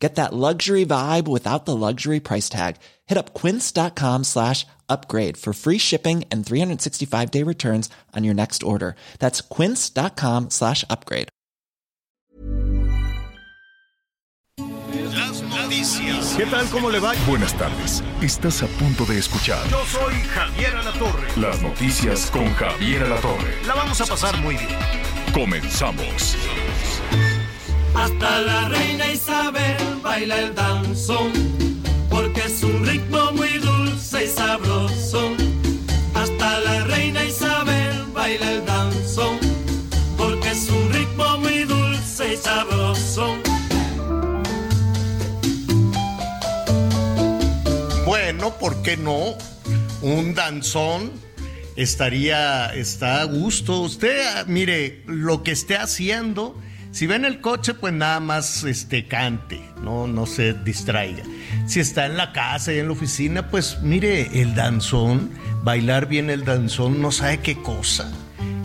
Get that luxury vibe without the luxury price tag. Hit up quince.com slash upgrade for free shipping and 365 day returns on your next order. That's quince.com slash upgrade. Las noticias. ¿Qué tal? ¿Cómo le va? Buenas tardes. Estás a punto de escuchar Yo soy Javier Alatorre. las noticias con Javier Alatorre. La vamos a pasar muy bien. Comenzamos. Hasta la reina Isabel baila el danzón, porque es un ritmo muy dulce y sabroso. Hasta la reina Isabel baila el danzón, porque es un ritmo muy dulce y sabroso. Bueno, ¿por qué no? Un danzón estaría, está a gusto. Usted, ah, mire, lo que esté haciendo, si ve en el coche, pues nada más este, cante, no, no se distraiga. Si está en la casa y en la oficina, pues mire, el danzón, bailar bien el danzón, no sabe qué cosa.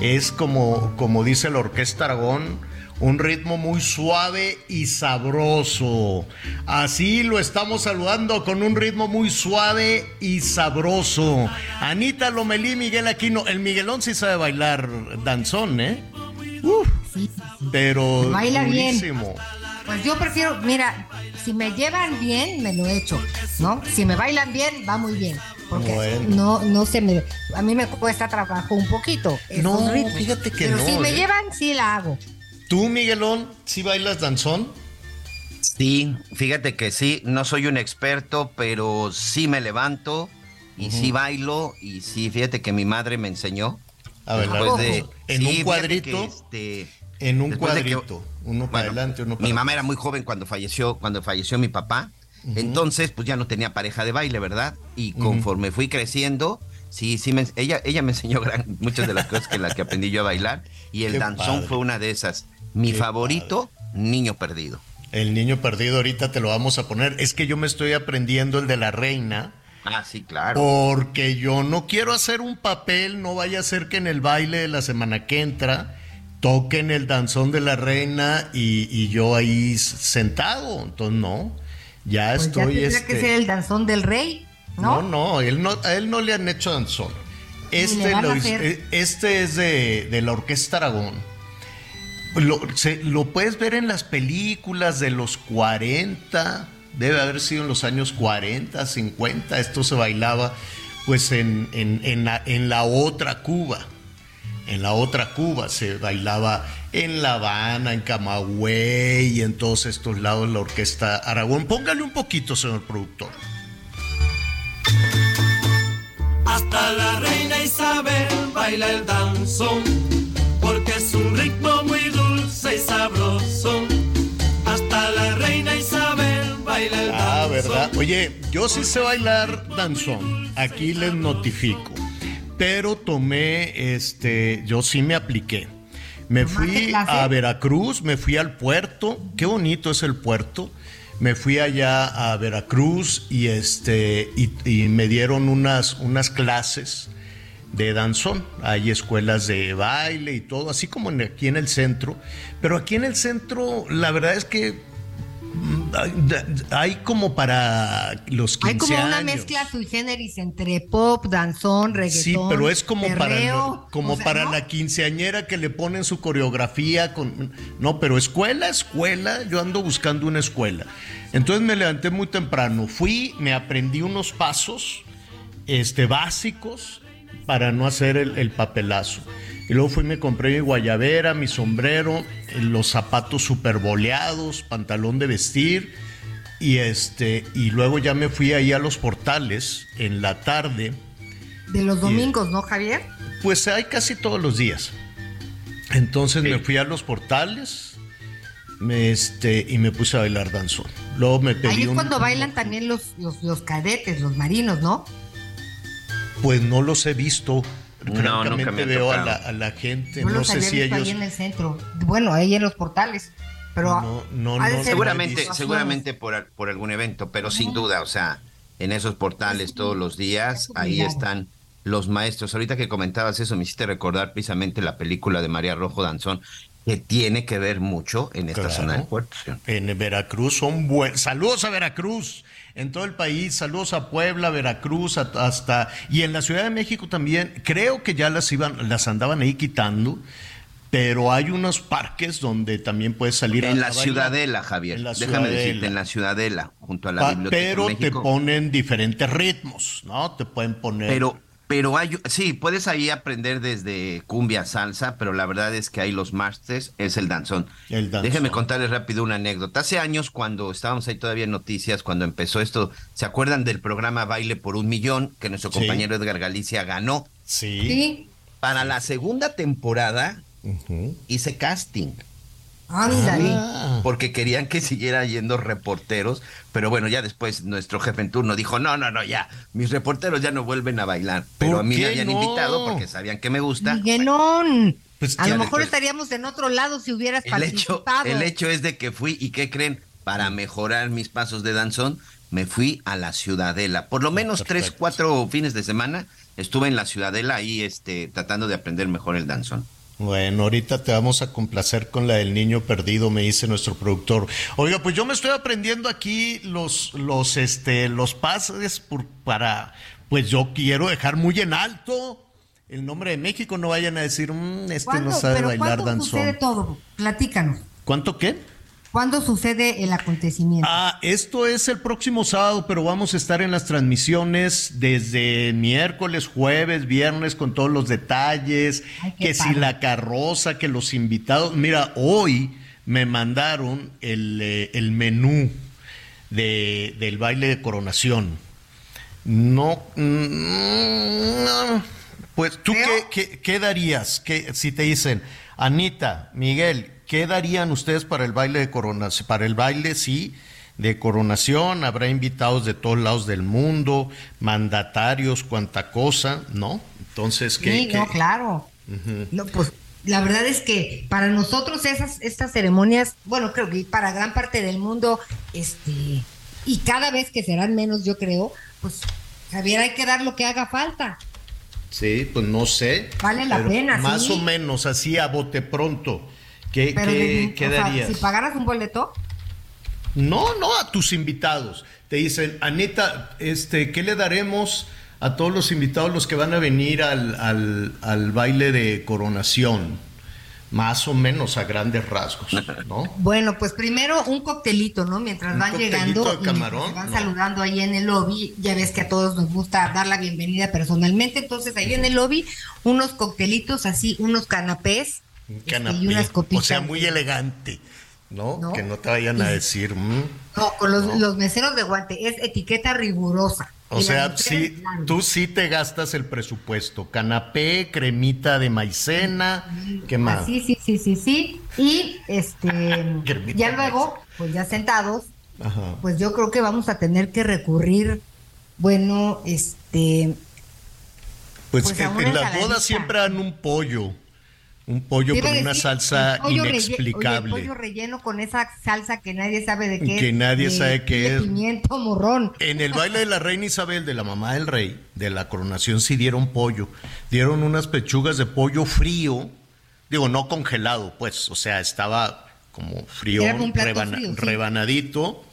Es como, como dice la Orquesta Aragón, un ritmo muy suave y sabroso. Así lo estamos saludando con un ritmo muy suave y sabroso. Anita Lomelí, Miguel Aquino. El Miguelón sí sabe bailar danzón, ¿eh? Uf, pero Baila bien. Pues yo prefiero, mira, si me llevan bien, me lo echo, ¿no? Si me bailan bien, va muy bien. Porque Bueno. no, no se me. A mí me cuesta trabajo un poquito. No, ritmos. fíjate que Pero no, si me ¿eh? llevan, sí la hago. ¿Tú, Miguelón, sí bailas danzón? Sí, fíjate que sí, no soy un experto, pero sí me levanto y sí bailo y sí, fíjate que mi madre me enseñó. A ver, después de- en sí, un cuadrito. este, En un que- cuadrito. uno para bueno, adelante, uno para Mi mamá era muy joven cuando falleció, cuando falleció mi papá. Entonces, pues ya no tenía pareja de baile, ¿verdad? Y conforme fui creciendo, sí, sí, me, ella, ella me enseñó gran- muchas de las cosas que en las que aprendí yo a bailar. Y el Qué danzón padre. fue una de esas. Mi Qué favorito, Niño Perdido. El niño perdido ahorita te lo vamos a poner. Es que yo me estoy aprendiendo el de la reina. Ah, sí, claro. Porque yo no quiero hacer un papel, no vaya a ser que en el baile de la semana que entra toquen el danzón de la reina y, y yo ahí sentado. Entonces, no, ya Pues ya estoy. tendría este, que ser el danzón del rey, no, ¿no? no, él no, a él no le han hecho danzón. Este, lo a hizo- hacer. eh, este es de, de la Orquesta Aragón. Lo, se- lo puedes ver en las películas de los 40, debe haber sido en los años 40, 50. Esto se bailaba pues en, en- en la, en la otra Cuba. En la otra Cuba se bailaba en La Habana, en Camagüey y en todos estos lados la Orquesta Aragón. Póngale un poquito, señor productor. Hasta la reina Isabel baila el danzón, porque es un ritmo muy dulce y sabroso. Oye, yo sí sé bailar danzón. Aquí les notifico. Pero tomé, este, yo sí me apliqué. Me ¿Tomaste fui a Veracruz, me fui al puerto. Qué bonito es el puerto. Me fui allá a Veracruz y este y, y me dieron unas, unas clases de danzón. Hay escuelas de baile y todo, así como aquí en el centro. Pero aquí en el centro, la verdad es que hay, como para los 15 Hay como una mezcla sui generis entre pop, danzón, reggaetón. Sí, pero es como para, como o sea, para ¿no? la quinceañera que le ponen su coreografía con no, pero escuela, escuela, yo ando buscando una escuela. Entonces me levanté muy temprano, fui, me aprendí unos pasos este básicos para no hacer el, el papelazo. Y luego fui y me compré mi guayabera, mi sombrero, eh, los zapatos super boleados, pantalón de vestir. Y este, y luego ya me fui ahí a los portales en la tarde. De los domingos, ¿no, Javier? Pues hay casi todos los días. Entonces me fui a los portales me, este, y me puse a bailar danzón. Luego me pedí Ahí es un- cuando bailan también los, los, los cadetes, los marinos, ¿no? Pues no los he visto. No, nunca me veo a la, a la gente. No los sé si ellos. ahí en el centro. Bueno, ahí en los portales. Pero No, no, no, Seguramente, seguramente por, por algún evento, pero sin duda, o sea, en esos portales todos los días, ahí están los maestros. Ahorita que comentabas eso, me hiciste recordar precisamente la película de María Rojo Danzón, que tiene que ver mucho en esta Claro. zona del puerto. En Veracruz son buenos. Saludos a Veracruz. En todo el país, saludos a Puebla, Veracruz, hasta y en la Ciudad de México también. Creo que ya las iban, las andaban ahí quitando, pero hay unos parques donde también puedes salir En a la bailar. Ciudadela, Javier. En la Déjame Ciudadela. decirte, en la Ciudadela, junto a la Pa- Biblioteca de pero te México. ponen diferentes ritmos, ¿no? Te pueden poner. Pero, pero hay, sí, puedes ahí aprender desde cumbia, salsa, pero la verdad es que ahí los masters es el danzón. El danzón. Déjeme contarles rápido una anécdota. Hace años, cuando estábamos ahí todavía en noticias, cuando empezó esto, ¿se acuerdan del programa Baile por un Millón que nuestro Sí. compañero Edgar Galicia ganó? sí. Sí. Para la segunda temporada hice casting. Ándale. Ah. porque querían que siguiera yendo reporteros, pero bueno, ya después nuestro jefe en turno dijo, no, no, no, ya, mis reporteros ya no vuelven a bailar, pero ¿Por a mí me habían no? invitado porque sabían que me gusta. Miguelón. Pues a lo mejor después- estaríamos en otro lado si hubieras El hecho, participado. el hecho es de que fui, ¿y qué creen? Para mejorar mis pasos de danzón, me fui a la Ciudadela. Por lo menos tres, cuatro fines de semana estuve en la Ciudadela ahí este, tratando de aprender mejor el danzón. Bueno, ahorita te vamos a complacer con la del niño perdido, me dice nuestro productor. Oiga, pues yo me estoy aprendiendo aquí los, los, este, los pases por- para, pues yo quiero dejar muy en alto el nombre de México. No vayan a decir, "Mm, este ¿Cuándo, no sabe bailar ¿cuándo sucede danzón. todo? Platícanos. ¿Cuánto qué? ¿Cuándo sucede el acontecimiento? Ah, esto es el próximo sábado, pero vamos a estar en las transmisiones desde miércoles, jueves, viernes con todos los detalles, Ay, que si la carroza, que los invitados. Mira, hoy me mandaron el, eh, el menú de, del baile de coronación. No, mm, no. Pues tú qué, qué, qué darías ¿Qué- si te dicen, Anita, Miguel, ¿qué darían ustedes para el baile de coronación? Para el baile, sí, de coronación, habrá invitados de todos lados del mundo, mandatarios, cuanta cosa, ¿no? Entonces, ¿qué? sí, qué- no, claro. No, pues la verdad es que para nosotros esas estas ceremonias, bueno, creo que para gran parte del mundo, este, y cada vez que serán menos, yo creo, pues Javier hay que dar lo que haga falta. Sí, pues no sé. Vale la pena, Más sí. o menos, así a bote pronto. ¿Qué, Pero qué- de- qué o sea, darías? si pagaras un boleto, No, no, a tus invitados. Te dicen, Anita, este, ¿qué le daremos a todos los invitados los que van a venir al, al, al baile de coronación? Más o menos a grandes rasgos, ¿no? bueno, pues primero un coctelito, ¿no? Mientras ¿Un van llegando de y camarón? van No. saludando ahí en el lobby, ya ves que a todos nos gusta dar la bienvenida personalmente, entonces ahí en el lobby unos coctelitos así, unos canapés canapé, y unas o copitas. sea, muy elegante, ¿no? ¿No? Que no te vayan a decir, mm. No, con los, los meseros de guante, es etiqueta rigurosa. o sea, sí, tú sí te gastas el presupuesto. Canapé, cremita de maicena, ¿qué más? Sí, sí, sí, sí, sí. Y este, ya luego, pues ya sentados, Ajá. pues yo creo que vamos a tener que recurrir, bueno, este, Pues, Pues a en, las bodas siempre dan un pollo. Un pollo con una decir, salsa pollo inexplicable. oye, pollo relleno con esa salsa que nadie sabe de qué Que es. nadie de- sabe qué de es. Pimiento morrón. En el baile de la reina Isabel, de la mamá del rey, de la coronación, sí dieron pollo. Dieron unas pechugas de pollo frío, digo, no congelado, pues, o sea, estaba como frío, rebana- sí. rebanadito,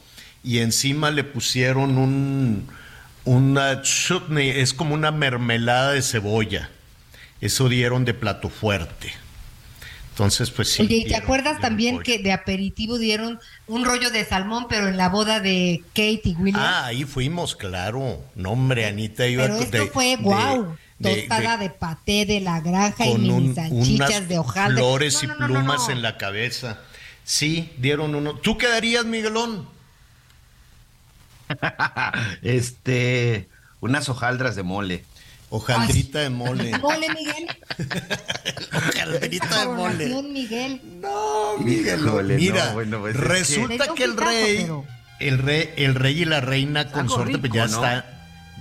y encima le pusieron un, una chutney, es como una mermelada de cebolla. Eso dieron de plato fuerte. Entonces, pues sí. Oye, ¿y te acuerdas dieron también pollo. que de aperitivo dieron un rollo de salmón, pero en la boda de Kate y William? Ah, ahí fuimos, claro. No, hombre, Anita iba pero esto de- fue de- Tostada de- de, paté de la granja y mini un- salchichas unas de hojaldre. flores No, y no, no, no, plumas no. en la cabeza. Sí, dieron uno. ¿Tú qué darías, Miguelón? Este, unas hojaldras de mole. Hojaldrita de mole. Mole, Miguel. De mole. Miguel. No. Híjole, Mira, no, bueno, pues es resulta que- que el rey, pero- el rey, el rey y la reina consorte, pues ya ¿no? está,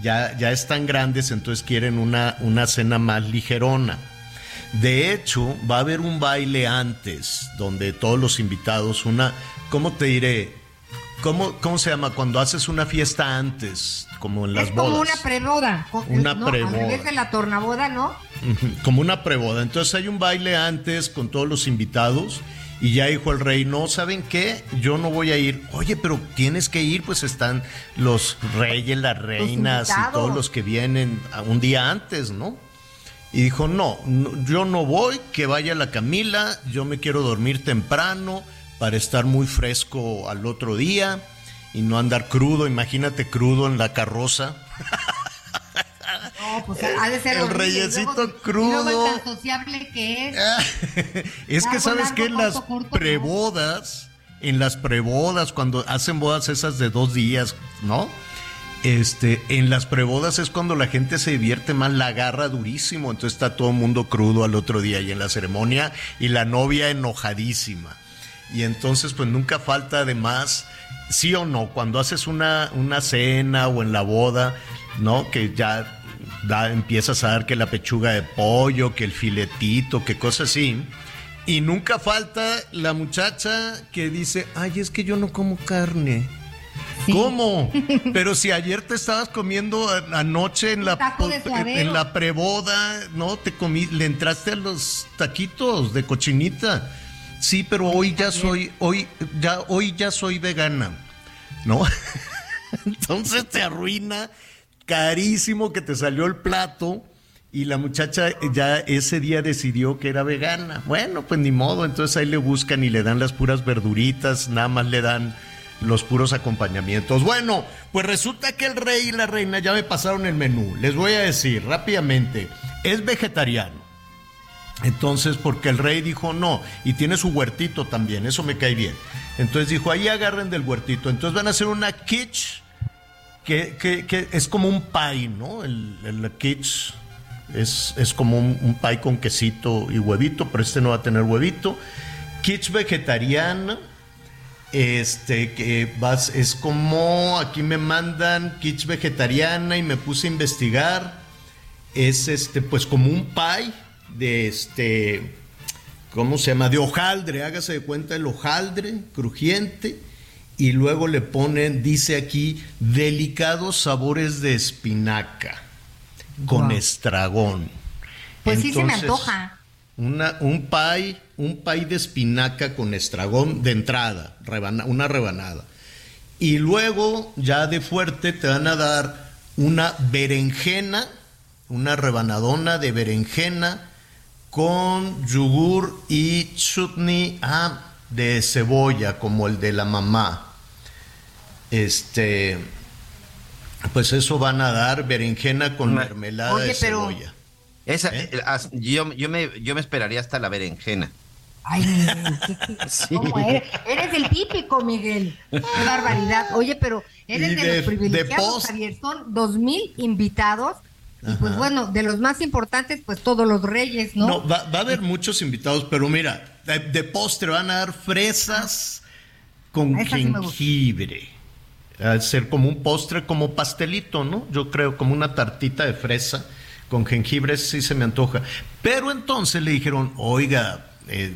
ya, ya están grandes, entonces quieren una, una cena más ligerona. De hecho, va a haber un baile antes, donde todos los invitados, una, ¿cómo te diré? ¿Cómo, cómo se llama? Cuando haces una fiesta antes, como en las es bodas. como una preboda. Una ¿no? preboda. De la tornaboda, ¿no? Como una preboda. Entonces hay un baile antes con todos los invitados y ya dijo el rey, no, ¿saben qué? Yo no voy a ir. Oye, pero tienes que ir, pues están los reyes, las reinas y todos los que vienen un día antes, ¿no? Y dijo, no, no, yo no voy, que vaya la Camila, yo me quiero dormir temprano para estar muy fresco al otro día y no andar crudo, imagínate crudo en la carroza. No, pues ha de ser El horrible. Y reyesito luego- crudo. Y luego el tan sociable que es. es que sabes largo, que en las prebodas, en las prebodas, cuando hacen bodas esas de dos días, ¿no? Este, en las prebodas es cuando la gente se divierte más, la agarra durísimo, entonces está todo el mundo crudo al otro día y en la ceremonia y la novia enojadísima. Y entonces pues nunca falta además, sí o no, cuando haces una, una cena o en la boda, ¿no? Que ya da, empiezas a dar que la pechuga de pollo, que el filetito, que cosas así. Y nunca falta la muchacha que dice, ay, es que yo no como carne. Sí. ¿Cómo? Pero si ayer te estabas comiendo anoche en la, en la preboda, ¿no? Te comí, le entraste a los taquitos de cochinita. Sí, pero hoy ya soy, hoy ya, hoy ya soy vegana, ¿no? Entonces te arruina carísimo que te salió el plato y la muchacha ya ese día decidió que era vegana. Bueno, pues ni modo, entonces ahí le buscan y le dan las puras verduritas, nada más le dan los puros acompañamientos. Bueno, pues resulta que el rey y la reina ya me pasaron el menú. Les voy a decir rápidamente, es vegetariano. Entonces, porque el rey dijo no, y tiene su huertito también, eso me cae bien. Entonces dijo, ahí agarren del huertito. Entonces van a hacer una quiche que, es como un pie, ¿no? El, el es, es como un, pie con quesito y huevito, pero este no va a tener huevito. Quiche vegetariana, este, que vas, es como, aquí me mandan quiche vegetariana y me puse a investigar. Es este, pues como un pie de este, ¿cómo se llama? De hojaldre, hágase de cuenta el hojaldre crujiente. Y luego le ponen, dice aquí, delicados sabores de espinaca con estragón. Pues sí se me Entonces, antoja. Una, un pie, un pie de espinaca con estragón de entrada, rebana- una rebanada. Y luego, ya de fuerte, te van a dar una berenjena, una rebanadona de berenjena con yogur y chutney ah, de cebolla, como el de la mamá. Este, pues eso van a dar berenjena con Ma- mermelada Oye, de pero- cebolla. Esa, ¿Eh? as- yo, yo, me, yo me esperaría hasta la berenjena. Ay, Miguel, ¿qué- qué- Sí. ¿cómo eres? Eres el típico, Miguel. Qué barbaridad. Oye, pero eres de, de- los privilegiados, de post- Javier. Son dos mil invitados. Y pues bueno, de los más importantes, pues todos los reyes, ¿no? No, va, va a haber muchos invitados, pero mira, de, de postre van a dar fresas con Esa sí gusta. jengibre. Va a ser como un postre, como pastelito, ¿no? Yo creo, como una tartita de fresa con jengibre, sí se me antoja. Pero entonces le dijeron, oiga, eh,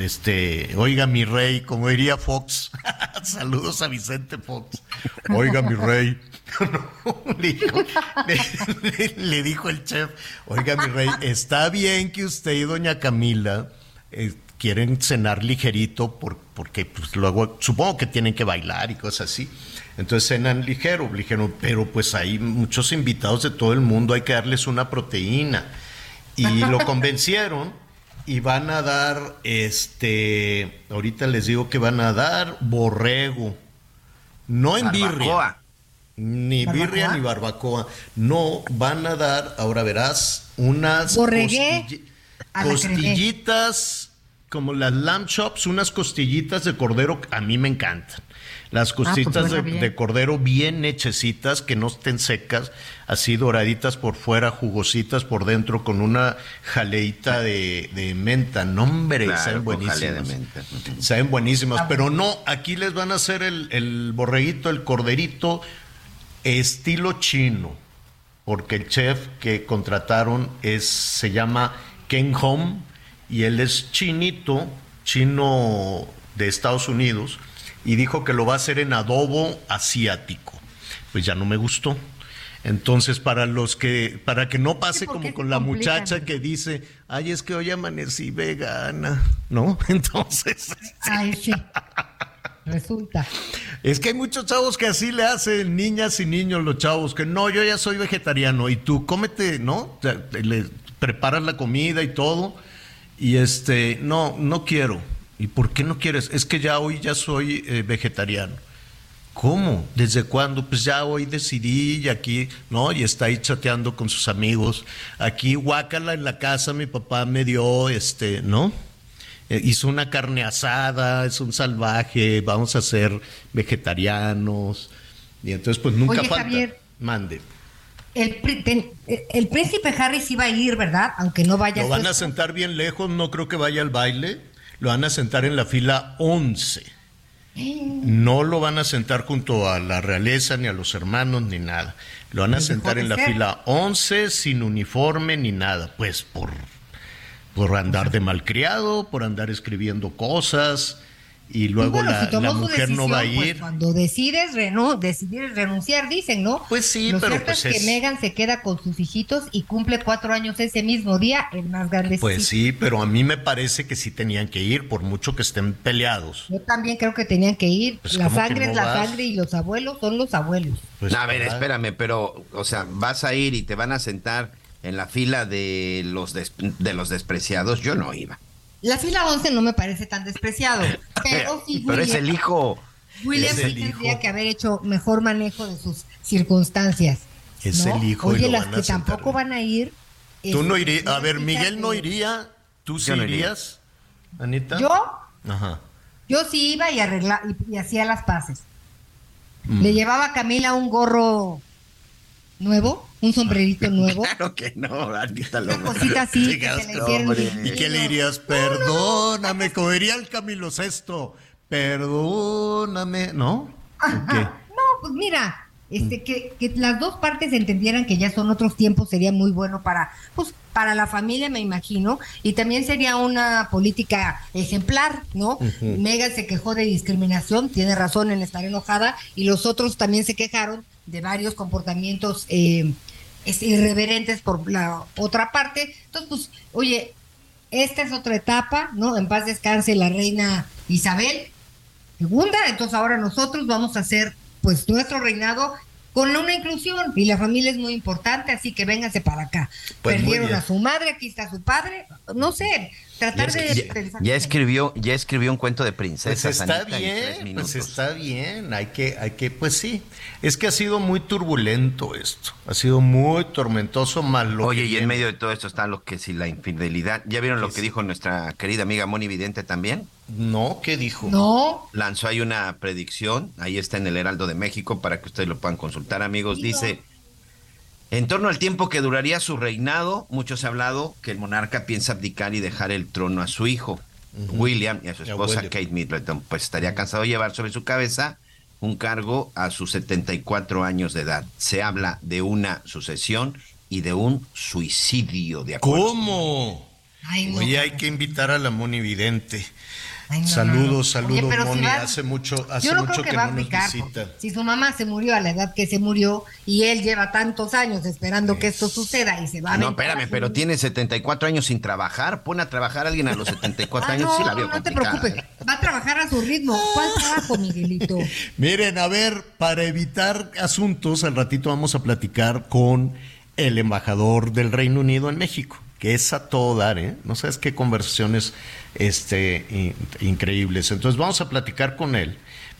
este, oiga mi rey, como diría Fox, saludos a Vicente Fox, oiga mi rey. No, le, dijo, le- le- le dijo el chef, oiga mi rey, está bien que usted y doña Camila eh, quieren cenar ligerito por- porque pues, luego supongo que tienen que bailar y cosas así. Entonces cenan ligero, ligero, pero pues hay muchos invitados de todo el mundo, hay que darles una proteína. Y lo convencieron y van a dar, este, ahorita les digo que van a dar borrego, no en birria. Ni ¿Barbacoa? birria ni barbacoa. No, van a dar, ahora verás, unas Borregué costilli- a la costillitas, como las lamb chops, unas costillitas de cordero, a mí me encantan. Las pues costillitas de, de cordero bien hechecitas, que no estén secas, así doraditas por fuera, jugositas por dentro, con una jaleita de, de menta. No, hombre, Claro, saben buenísimas. Saben buenísimas, pero no, aquí les van a hacer el, el borreguito, el corderito, estilo chino. porque el chef que contrataron es, se llama Ken Home y él es chinito, chino de Estados Unidos, y dijo que lo va a hacer en adobo asiático. Pues ya no me gustó. Entonces, para los que, para que no pase Sí, como con la complican. muchacha que dice, ay, es que hoy amanecí vegana, ¿no? Entonces, Ay, sí. Resulta. es que hay muchos chavos que así le hacen, niñas y niños, los chavos, que no, yo ya soy vegetariano y tú cómete, ¿no? Le preparas la comida y todo y este, no, no quiero. ¿Y por qué no quieres? Es que ya hoy ya soy eh, vegetariano. ¿Cómo? ¿Desde cuándo? Pues ya hoy decidí y aquí, ¿no? Y está ahí chateando con sus amigos. Aquí, guácala en la casa, mi papá me dio, este, ¿no? Eh, hizo una carne asada, es un salvaje, vamos a ser vegetarianos. Y entonces, pues nunca Oye, falta. Javier. Mande. El, el príncipe Harry sí va a ir, ¿verdad? Aunque no vaya Lo van a sentar bien lejos, no creo que vaya al baile. Lo van a sentar en la fila 11. No lo van a sentar junto a la realeza, ni a los hermanos, ni nada. Lo van a sentar en la ser. fila 11 sin uniforme ni nada. Pues por, por andar de malcriado, por andar escribiendo cosas. Y luego Bueno, la, si la mujer no va a decisión, pues, ir. cuando decides renu decidir renunciar, dicen, ¿no? Pues sí, Lo pero cierto pues es que es- Megan se queda con sus hijitos y cumple cuatro años ese mismo día, el más grande. Pues sí, pero a mí me parece que sí tenían que ir, por mucho que estén peleados. Yo también creo que tenían que ir. Pues, la ¿cómo que sangre no es la vas? sangre y los abuelos son los abuelos. Pues, a ver, espérame, pero, o sea, vas a ir y te van a sentar en la fila de los, des- de los despreciados. Yo no iba. La fila 11 no me parece tan despreciado, pero sí Pero es el hijo. William sí tendría hijo. que haber hecho mejor manejo de sus circunstancias. Es ¿no? el hijo y Oye, lo las que tampoco van a ir. Tú no este, irías. A ver, Miguel no iría. ¿Tú sí iría. irías, Anita? Yo, Ajá. yo sí iba y arregla y, y hacía las paces. Mm. Le llevaba a Camila un gorro nuevo, un sombrerito nuevo, Claro que no, Anita una cosita así que le. ¿Y qué le dirías? Perdóname, como diría el Camilo Sesto. Perdóname, ¿no? No, pues mira, este, que, que las dos partes entendieran que ya son otros tiempos sería muy bueno para, pues, para la familia, me imagino, y también sería una política ejemplar, ¿no? Megan se quejó de discriminación, tiene razón en estar enojada, y los otros también se quejaron de varios comportamientos eh, irreverentes por la otra parte. Entonces, pues, oye, esta es otra etapa, ¿no? En paz descanse la reina Isabel segunda, entonces ahora nosotros vamos a hacer pues nuestro reinado con una inclusión y la familia es muy importante, así que vénganse para acá. Pues Perdieron a su madre, aquí está su padre, no sé, tratar es- de ya- pensar ya escribió, ya escribió un cuento de Pues princesas. está Anita, bien, pues está bien, hay que, hay que, pues sí, es que ha sido muy turbulento esto, ha sido muy tormentoso, mal lo Oye, y en medio de todo esto está lo que si la infidelidad. ¿Ya vieron lo que dijo nuestra querida amiga Moni Vidente también? No, ¿qué dijo? No, Lanzó ahí una predicción, ahí está en el Heraldo de México para que ustedes lo puedan consultar, amigos. Dice, en torno al tiempo que duraría su reinado, mucho se ha hablado que el monarca piensa abdicar y dejar el trono a su hijo, William, y a su esposa. Kate Middleton. Pues estaría cansado de llevar sobre su cabeza un cargo a sus 74 años de edad. Se habla de una sucesión y de un suicidio, de acuerdo. ¿Cómo? Ay, no. Oye, hay que invitar a la Moni Vidente. Ay, no, saludos, no, no. saludos, Oye, pero si Moni. va- hace mucho, hace yo no mucho creo que, que va a no nos aplicar, visita. si su mamá se murió a la edad que se murió y él lleva tantos años esperando que esto suceda y se va a No, espérame, a su- pero tiene 74 años sin trabajar. Pon a trabajar a alguien a los 74 Ah, años, no, sí la veo no te preocupes, ¿eh? va a trabajar a su ritmo. ¿Cuál trabajo, Miguelito? Miren, a ver, para evitar asuntos, al ratito vamos a platicar con el embajador del Reino Unido en México, que es a todo dar, ¿eh? No sabes qué conversaciones este, in- increíbles. Entonces vamos a platicar con él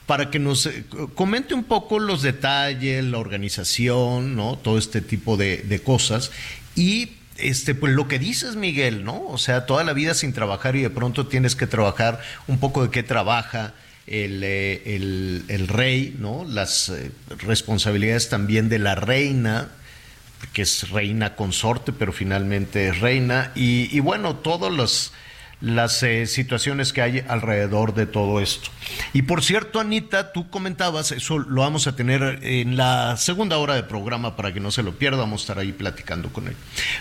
para que nos eh, comente un poco los detalles, la organización, ¿no? Todo este tipo de, de cosas. Y este, pues lo que dices, Miguel, ¿no? O sea, toda la vida sin trabajar y de pronto tienes que trabajar un poco de qué trabaja el, eh, el, el rey, ¿no? Las eh, responsabilidades también de la reina, que es reina consorte, pero finalmente es reina. Y, y bueno, todos los, las eh, situaciones que hay alrededor de todo esto. Y por cierto, Anita, tú comentabas, eso lo vamos a tener en la segunda hora de programa para que no se lo pierda, vamos a estar ahí platicando con él.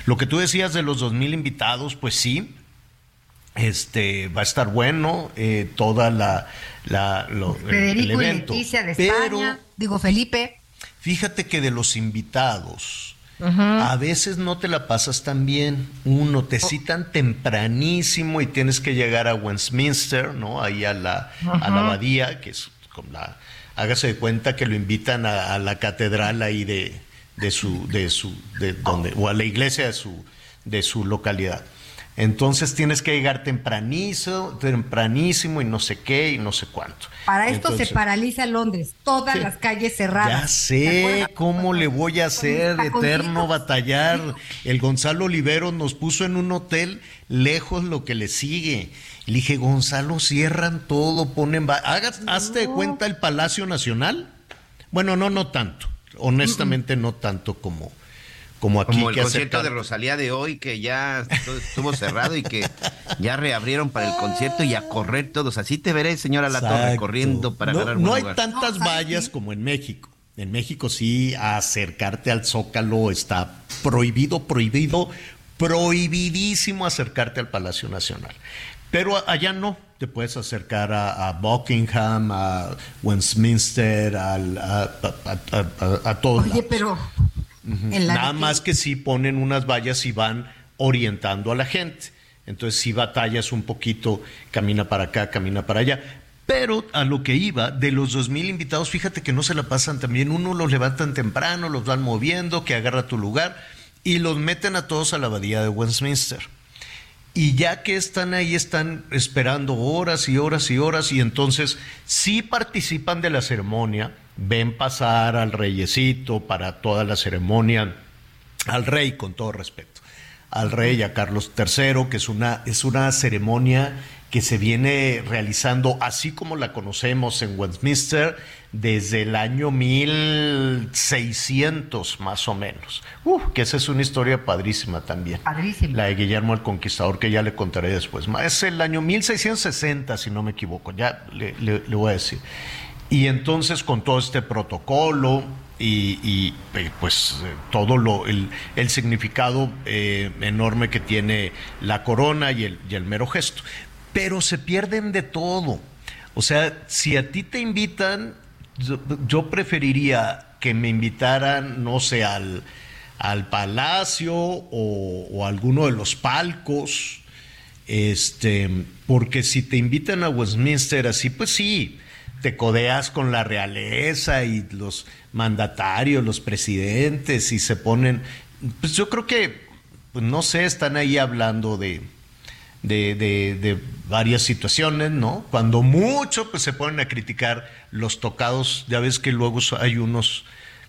Lo que tú decías de los 2.000 invitados, pues sí, este va a estar bueno eh, toda la, la lo, Federico el, evento. y Leticia de España, digo Felipe. Fíjate que de los invitados, a veces no te la pasas tan bien. Uno, te oh. citan tempranísimo y tienes que llegar a Westminster, ¿no? Ahí a la, a la abadía, que es con la. Hágase de cuenta que lo invitan a, la catedral ahí de, de su, de su, de donde, o a la iglesia de su, de su localidad. Entonces tienes que llegar tempranísimo, tempranísimo y no sé qué y no sé cuánto. Para esto se paraliza Londres, todas las calles cerradas. Ya sé cómo le voy a hacer, eterno batallar. El Gonzalo Olivero nos puso en un hotel lejos lo que le sigue. Le dije, Gonzalo, cierran todo, ponen... Hagas, Hazte de cuenta el Palacio Nacional. Bueno, no, no tanto. Honestamente, no tanto como como aquí el concierto de Rosalía de hoy que ya estuvo cerrado y que ya reabrieron para el concierto y a correr todos. Así te veré, señora La Torre, corriendo para no, ganar No hay tantas vallas como en México. En México sí, acercarte al Zócalo está prohibido, prohibido, prohibidísimo acercarte al Palacio Nacional. Pero allá no, te puedes acercar a, Buckingham, a Westminster, al, a, a, a, todos Oye, pero Nada más que si ponen unas vallas y van orientando a la gente. Entonces si batallas un poquito, camina para acá, camina para allá. Pero a lo que iba, de los dos mil invitados, fíjate que no se la pasan también. Uno los levantan temprano, los van moviendo, que agarra tu lugar y los meten a todos a la abadía de Westminster. Y ya que están ahí, están esperando horas y horas y horas y entonces sí participan de la ceremonia, ven pasar al reyesito para toda la ceremonia, al rey con todo respeto, al rey, a Carlos III, que es una, es una ceremonia que se viene realizando así como la conocemos en Westminster desde el año 1600 más o menos. Uh, que esa es una historia padrísima también. Padrísima. La de Guillermo el Conquistador, que ya le contaré después. Es el año 1660, si no me equivoco, ya le, le voy a decir. Y entonces con todo este protocolo y, eh, pues eh, todo lo, el, significado eh, enorme que tiene la corona y el, mero gesto. Pero se pierden de todo. O sea, si a ti te invitan, yo, preferiría que me invitaran, no sé, al, al palacio o, o, a alguno de los palcos, este, porque si te invitan a Westminster así, pues sí, te codeas con la realeza y los mandatarios, los presidentes y se ponen, pues yo creo que, pues no sé, están ahí hablando de, de, de, varias situaciones, ¿no? Cuando mucho, pues se ponen a criticar los tocados, ya ves que luego hay unos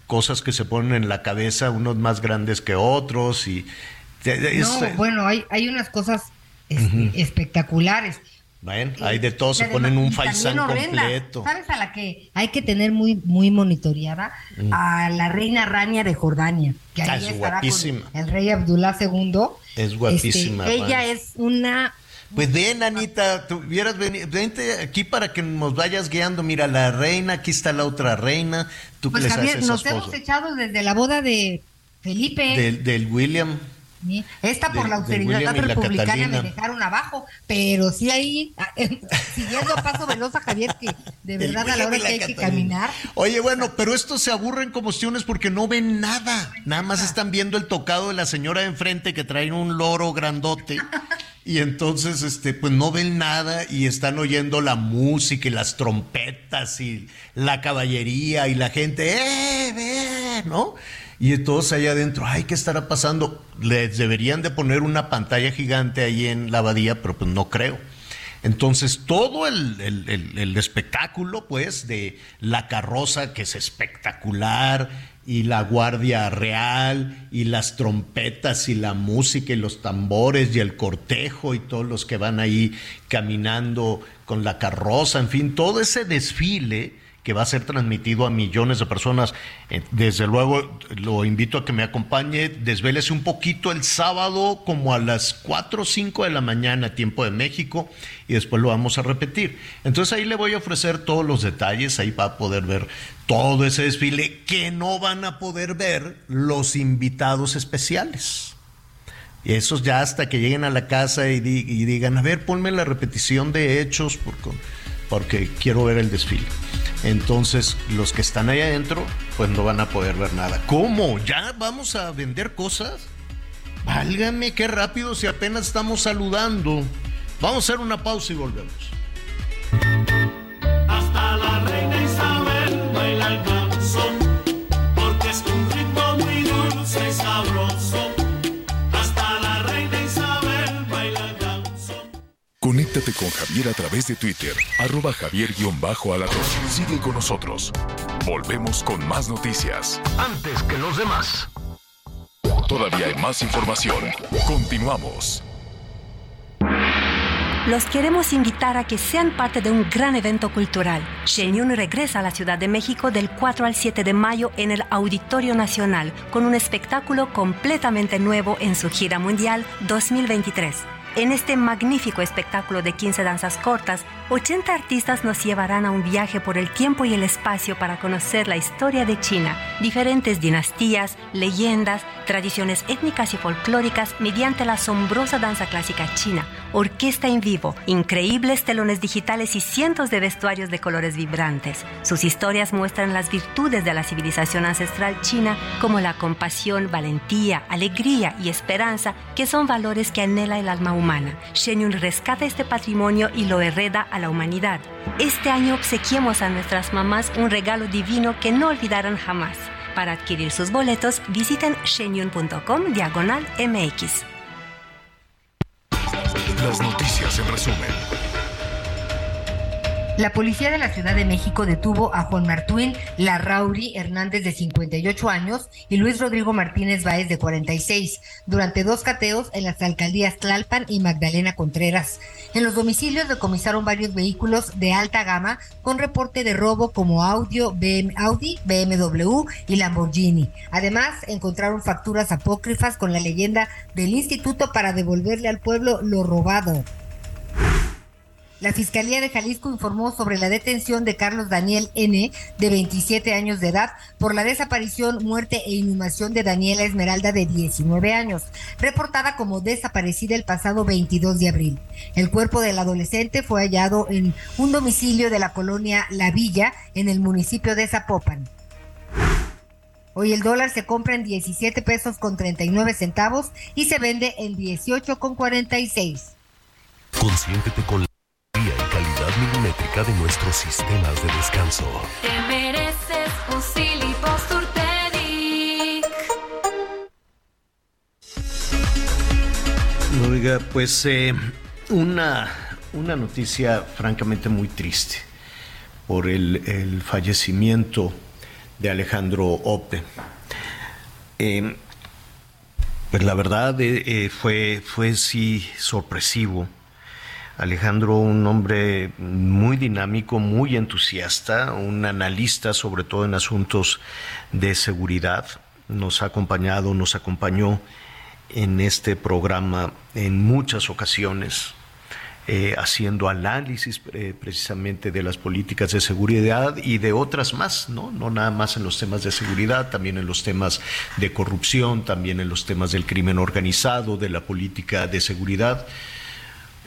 cosas que se ponen en la cabeza, unos más grandes que otros y... no, bueno, hay, hay unas cosas este, espectaculares. Bueno, hay de todo, se ponen un faisán completo. ¿Sabes a la que hay que tener muy, muy monitoreada? Mm. A la reina Rania de Jordania, que ahí ah, es guapísima. el rey Abdullah II. Es guapísima. Este, ella es una pues ven, Anita, tuvieras venido, vente aquí para que nos vayas guiando. Mira, la reina, aquí está la otra reina. Tú pues Javier, nos hemos echado desde la boda de Felipe. Del, del William. Esta por la autoridad republicana me dejaron abajo, pero sí ahí, ah, siguiendo a paso veloz a Javier, que de verdad a la hora que hay que caminar. Oye, bueno, pero estos se aburren como cuestiones porque no ven nada. Nada más están viendo el tocado de la señora de enfrente que trae un loro grandote. Y entonces, este, pues no ven nada y están oyendo la música y las trompetas y la caballería y la gente, ¡eh, ve! ¿No? Y todos allá adentro, ay, ¿qué estará pasando? Les deberían de poner una pantalla gigante ahí en la abadía, pero pues no creo. Entonces, todo el, el, espectáculo, pues, de la carroza, que es espectacular, y la guardia real, y las trompetas, y la música, y los tambores, y el cortejo, y todos los que van ahí caminando con la carroza, en fin, todo ese desfile que va a ser transmitido a millones de personas. Eh, desde luego, lo invito a que me acompañe, desvélese un poquito el sábado como a las 4 o 5 de la mañana, tiempo de México, y después lo vamos a repetir. Entonces ahí le voy a ofrecer todos los detalles, ahí va a poder ver todo ese desfile que no van a poder ver los invitados especiales. Y esos ya hasta que lleguen a la casa y, digan, a ver, ponme la repetición de hechos porque, porque quiero ver el desfile. Entonces, los que están ahí adentro, pues no van a poder ver nada. ¿Cómo? ¿Ya vamos a vender cosas? Válgame, qué rápido si apenas estamos saludando. Vamos a hacer una pausa y volvemos. Hasta la reina Isabel baila el porque es un muy dulce y sabroso. Conéctate con Javier a través de Twitter, arroba javier-alatón. Sigue con nosotros. Volvemos con más noticias. Antes que los demás. Todavía hay más información. Continuamos. Los queremos invitar a que sean parte de un gran evento cultural. Shenyun regresa a la Ciudad de México del 4 al 7 de mayo en el Auditorio Nacional con un espectáculo completamente nuevo en su gira mundial 2023. En este magnífico espectáculo de 15 danzas cortas, 80 artistas nos llevarán a un viaje por el tiempo y el espacio para conocer la historia de China, diferentes dinastías, leyendas, tradiciones étnicas y folclóricas mediante la asombrosa danza clásica china, orquesta en vivo, increíbles telones digitales y cientos de vestuarios de colores vibrantes. Sus historias muestran las virtudes de la civilización ancestral china como la compasión, valentía, alegría y esperanza, que son valores que anhela el alma humana. Shenyun rescata este patrimonio y lo hereda a la humanidad. Este año obsequiemos a nuestras mamás un regalo divino que no olvidarán jamás. Para adquirir sus boletos, visiten shenyun.com diagonal MX. Las noticias en resumen. La policía de la Ciudad de México detuvo a Juan Martín Larrauri Hernández de 58 años y Luis Rodrigo Martínez Báez de 46 durante dos cateos en las alcaldías Tlalpan y Magdalena Contreras. En los domicilios decomisaron varios vehículos de alta gama con reporte de robo como audio, Audi, BMW y Lamborghini. Además, encontraron facturas apócrifas con la leyenda del instituto para devolverle al pueblo lo robado. La Fiscalía de Jalisco informó sobre la detención de Carlos Daniel N., de 27 años de edad, por la desaparición, muerte e inhumación de Daniela Esmeralda, de 19 años, reportada como desaparecida el pasado 22 de abril. El cuerpo del adolescente fue hallado en un domicilio de la colonia La Villa, en el municipio de Zapopan. Hoy el dólar se compra en 17 pesos con 39 centavos y se vende en 18 con 46. Consiéntete con milimétrica de nuestros sistemas de descanso. Te mereces un Oiga, pues eh, una, una noticia francamente muy triste por el, fallecimiento de Alejandro Ope. Eh, pues la verdad eh, fue, fue sí sorpresivo Alejandro, un hombre muy dinámico, muy entusiasta, un analista sobre todo en asuntos de seguridad. Nos ha acompañado, nos acompañó en este programa en muchas ocasiones, eh, haciendo análisis eh, precisamente de las políticas de seguridad y de otras más, ¿no? No nada más en los temas de seguridad, también en los temas de corrupción, también en los temas del crimen organizado, de la política de seguridad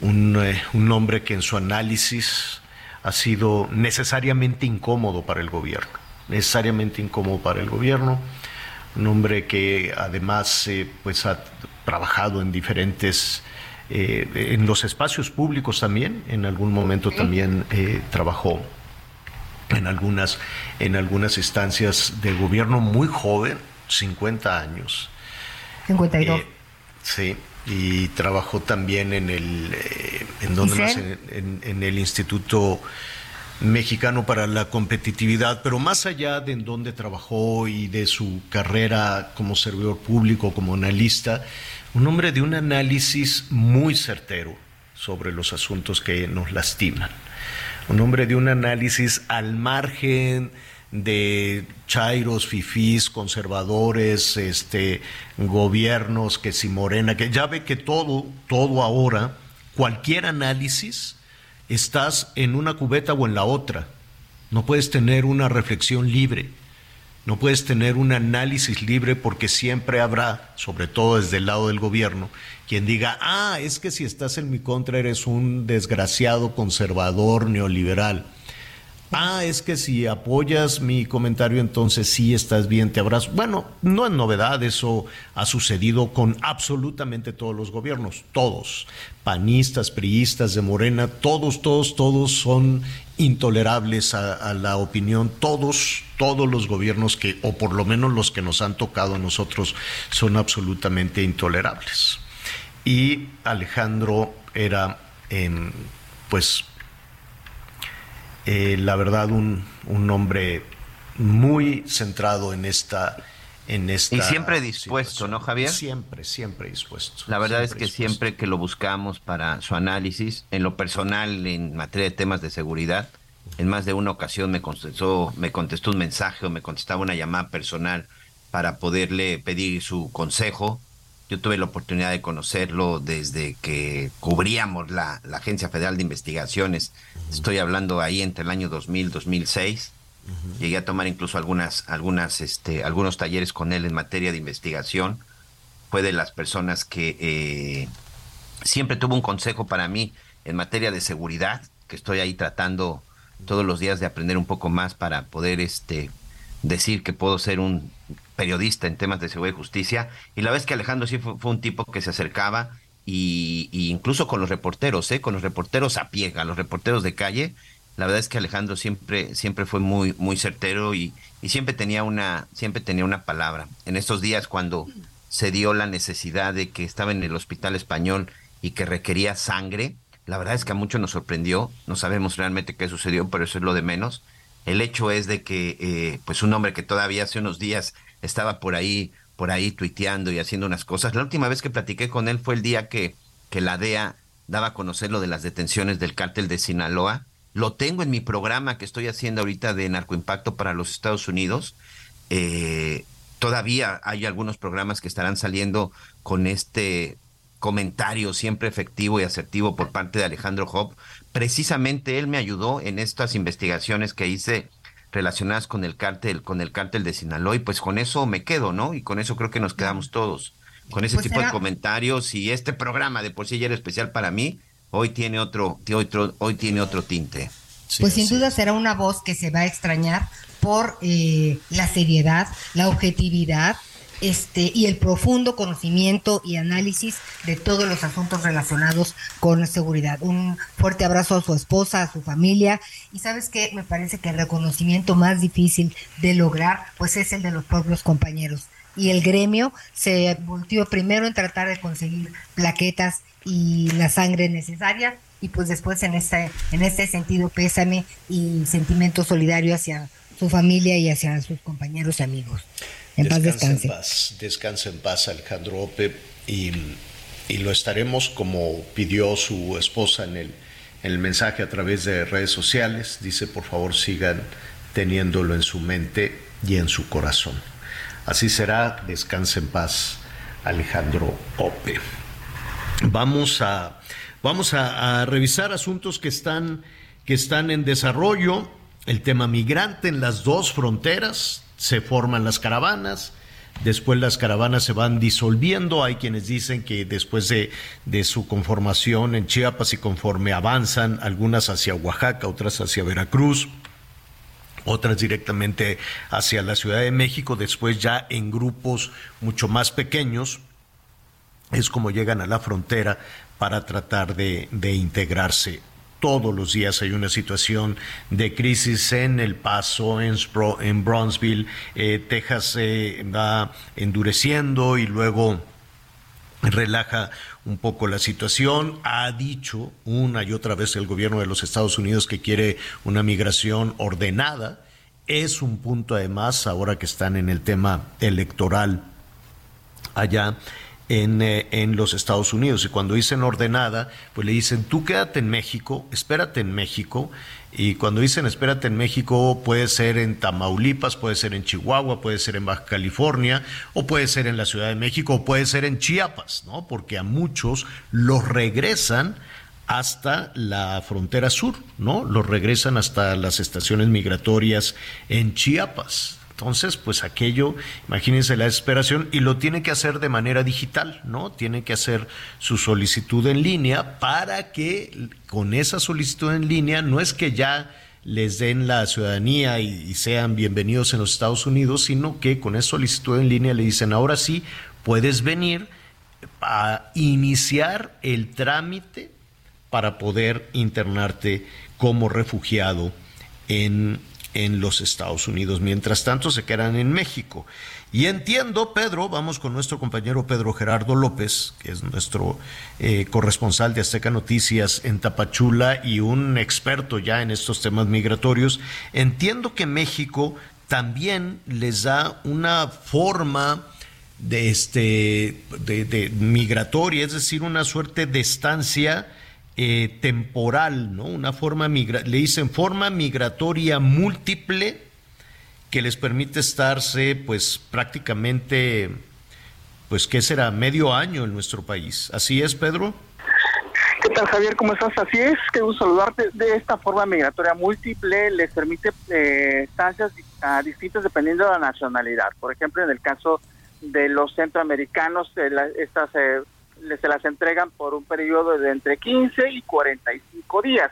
un, eh, un hombre que en su análisis ha sido necesariamente incómodo para el gobierno, necesariamente incómodo para el gobierno, un hombre que además eh, pues ha trabajado en diferentes eh, en los espacios públicos también, en algún momento también trabajó en algunas, en algunas instancias de gobierno muy joven, 50 años. 52. sí, y trabajó también en el eh, en donde más en, el Instituto Mexicano para la Competitividad, pero más allá de en donde trabajó y de su carrera como servidor público, como analista, un hombre de un análisis muy certero sobre los asuntos que nos lastiman. Un hombre de un análisis al margen de chairos, fifís, conservadores, este, gobiernos, que si Morena, que ya ve que todo, todo ahora, cualquier análisis, estás en una cubeta o en la otra. No puedes tener una reflexión libre. No puedes tener un análisis libre porque siempre habrá, sobre todo desde el lado del gobierno, quien diga, ah, es que si estás en mi contra eres un desgraciado conservador neoliberal. Ah, es que si apoyas mi comentario, entonces sí estás bien, te abrazo. Bueno, no es novedad, eso ha sucedido con absolutamente todos los gobiernos, todos, panistas, priistas, de Morena, todos, todos, todos son intolerables a, la opinión, todos, todos los gobiernos que, o por lo menos los que nos han tocado a nosotros, son absolutamente intolerables. Y Alejandro era, eh, pues, eh, la verdad, un, un, hombre muy centrado en esta... En esta y siempre dispuesto, situación. ¿no, Javier? Siempre, siempre dispuesto. La verdad es que dispuesto. siempre que lo buscamos para su análisis, en lo personal, en materia de temas de seguridad, en más de una ocasión me contestó, me contestó un mensaje o me contestaba una llamada personal para poderle pedir su consejo. Yo tuve la oportunidad de conocerlo desde que cubríamos la, la Agencia Federal de Investigaciones. Uh -huh. Estoy hablando ahí entre el año 2000 2006. Uh -huh. Llegué a tomar incluso algunas, algunas, este, algunos talleres con él en materia de investigación. Fue de las personas que eh, siempre tuvo un consejo para mí en materia de seguridad, que estoy ahí tratando todos los días de aprender un poco más para poder este, decir que puedo ser un periodista en temas de seguridad y justicia. Y la vez que Alejandro sí fue, un tipo que se acercaba y, incluso con los reporteros, ¿eh? con los reporteros a pie, a los reporteros de calle. La verdad es que Alejandro siempre, siempre fue muy, muy certero y, y siempre tenía una, siempre tenía una palabra. En estos días cuando se dio la necesidad de que estaba en el hospital español y que requería sangre, la verdad es que a muchos nos sorprendió, no sabemos realmente qué sucedió, pero eso es lo de menos. El hecho es de que, eh, pues un hombre que todavía hace unos días estaba por ahí, por ahí tuiteando y haciendo unas cosas. La última vez que platiqué con él fue el día que, que la DEA daba a conocer lo de las detenciones del cártel de Sinaloa. Lo tengo en mi programa que estoy haciendo ahorita de narcoimpacto para los Estados Unidos. Eh, todavía hay algunos programas que estarán saliendo con este comentario siempre efectivo y asertivo por parte de Alejandro Job. Precisamente él me ayudó en estas investigaciones que hice relacionadas con el cártel, con el cártel de Sinaloa, y pues con eso me quedo, ¿no? Y con eso creo que nos quedamos todos, con ese pues tipo de comentarios y este programa de por sí ya era especial para mí, hoy tiene otro, otro hoy tiene otro tinte. Sí, pues sin sí. duda será una voz que se va a extrañar por eh, la seriedad, la objetividad este, y el profundo conocimiento y análisis de todos los asuntos relacionados con la seguridad. Un fuerte abrazo a su esposa, a su familia. Y sabes qué, me parece que el reconocimiento más difícil de lograr, pues es el de los propios compañeros. Y el gremio se volteó primero en tratar de conseguir plaquetas y la sangre necesaria y pues después en este, en este sentido pésame y sentimiento solidario hacia su familia y hacia sus compañeros y amigos. En paz descanse. En paz, descansa en paz Alejandro Ope y, y, lo estaremos como pidió su esposa en el, en el mensaje a través de redes sociales. Dice, por favor, sigan teniéndolo en su mente y en su corazón. Así será, descansa en paz Alejandro Ope. Vamos a, vamos a, a revisar asuntos que están, que están en desarrollo. El tema migrante en las dos fronteras, se forman las caravanas, después las caravanas se van disolviendo, hay quienes dicen que después de, de, su conformación en Chiapas y conforme avanzan, algunas hacia Oaxaca, otras hacia Veracruz, otras directamente hacia la Ciudad de México, después ya en grupos mucho más pequeños, es como llegan a la frontera para tratar de, de integrarse todos los días hay una situación de crisis en El Paso, en, Spro, en Bronzeville, eh, Texas eh, va endureciendo y luego relaja un poco la situación. Ha dicho una y otra vez el gobierno de los Estados Unidos que quiere una migración ordenada. Es un punto además, ahora que están en el tema electoral allá en, eh, en, los Estados Unidos. Y cuando dicen ordenada, pues le dicen, tú quédate en México, espérate en México. Y cuando dicen espérate en México, puede ser en Tamaulipas, puede ser en Chihuahua, puede ser en Baja California, o puede ser en la Ciudad de México, o puede ser en Chiapas, ¿no? Porque a muchos los regresan hasta la frontera sur, ¿no? Los regresan hasta las estaciones migratorias en Chiapas. Entonces, pues aquello, imagínense la desesperación, y lo tiene que hacer de manera digital, ¿no? Tiene que hacer su solicitud en línea para que con esa solicitud en línea no es que ya les den la ciudadanía y, y sean bienvenidos en los Estados Unidos, sino que con esa solicitud en línea le dicen, ahora sí, puedes venir a iniciar el trámite para poder internarte como refugiado en, en los Estados Unidos. Mientras tanto, se quedan en México. Y entiendo, Pedro, vamos con nuestro compañero Pedro Gerardo López, que es nuestro eh, corresponsal de Azteca Noticias en Tapachula y un experto ya en estos temas migratorios. Entiendo que México también les da una forma de este de, de migratoria, es decir, una suerte de estancia eh, temporal, ¿no? Una forma migra le dicen forma migratoria múltiple que les permite estarse, pues prácticamente, pues qué será medio año en nuestro país. Así es, Pedro. ¿Qué tal, Javier? ¿Cómo estás? Así es, que gusto saludarte. De esta forma migratoria múltiple les permite eh, estancias uh, distintas dependiendo de la nacionalidad. Por ejemplo, en el caso de los centroamericanos, eh, la, estas eh, se las entregan por un periodo de entre 15 y 45 días.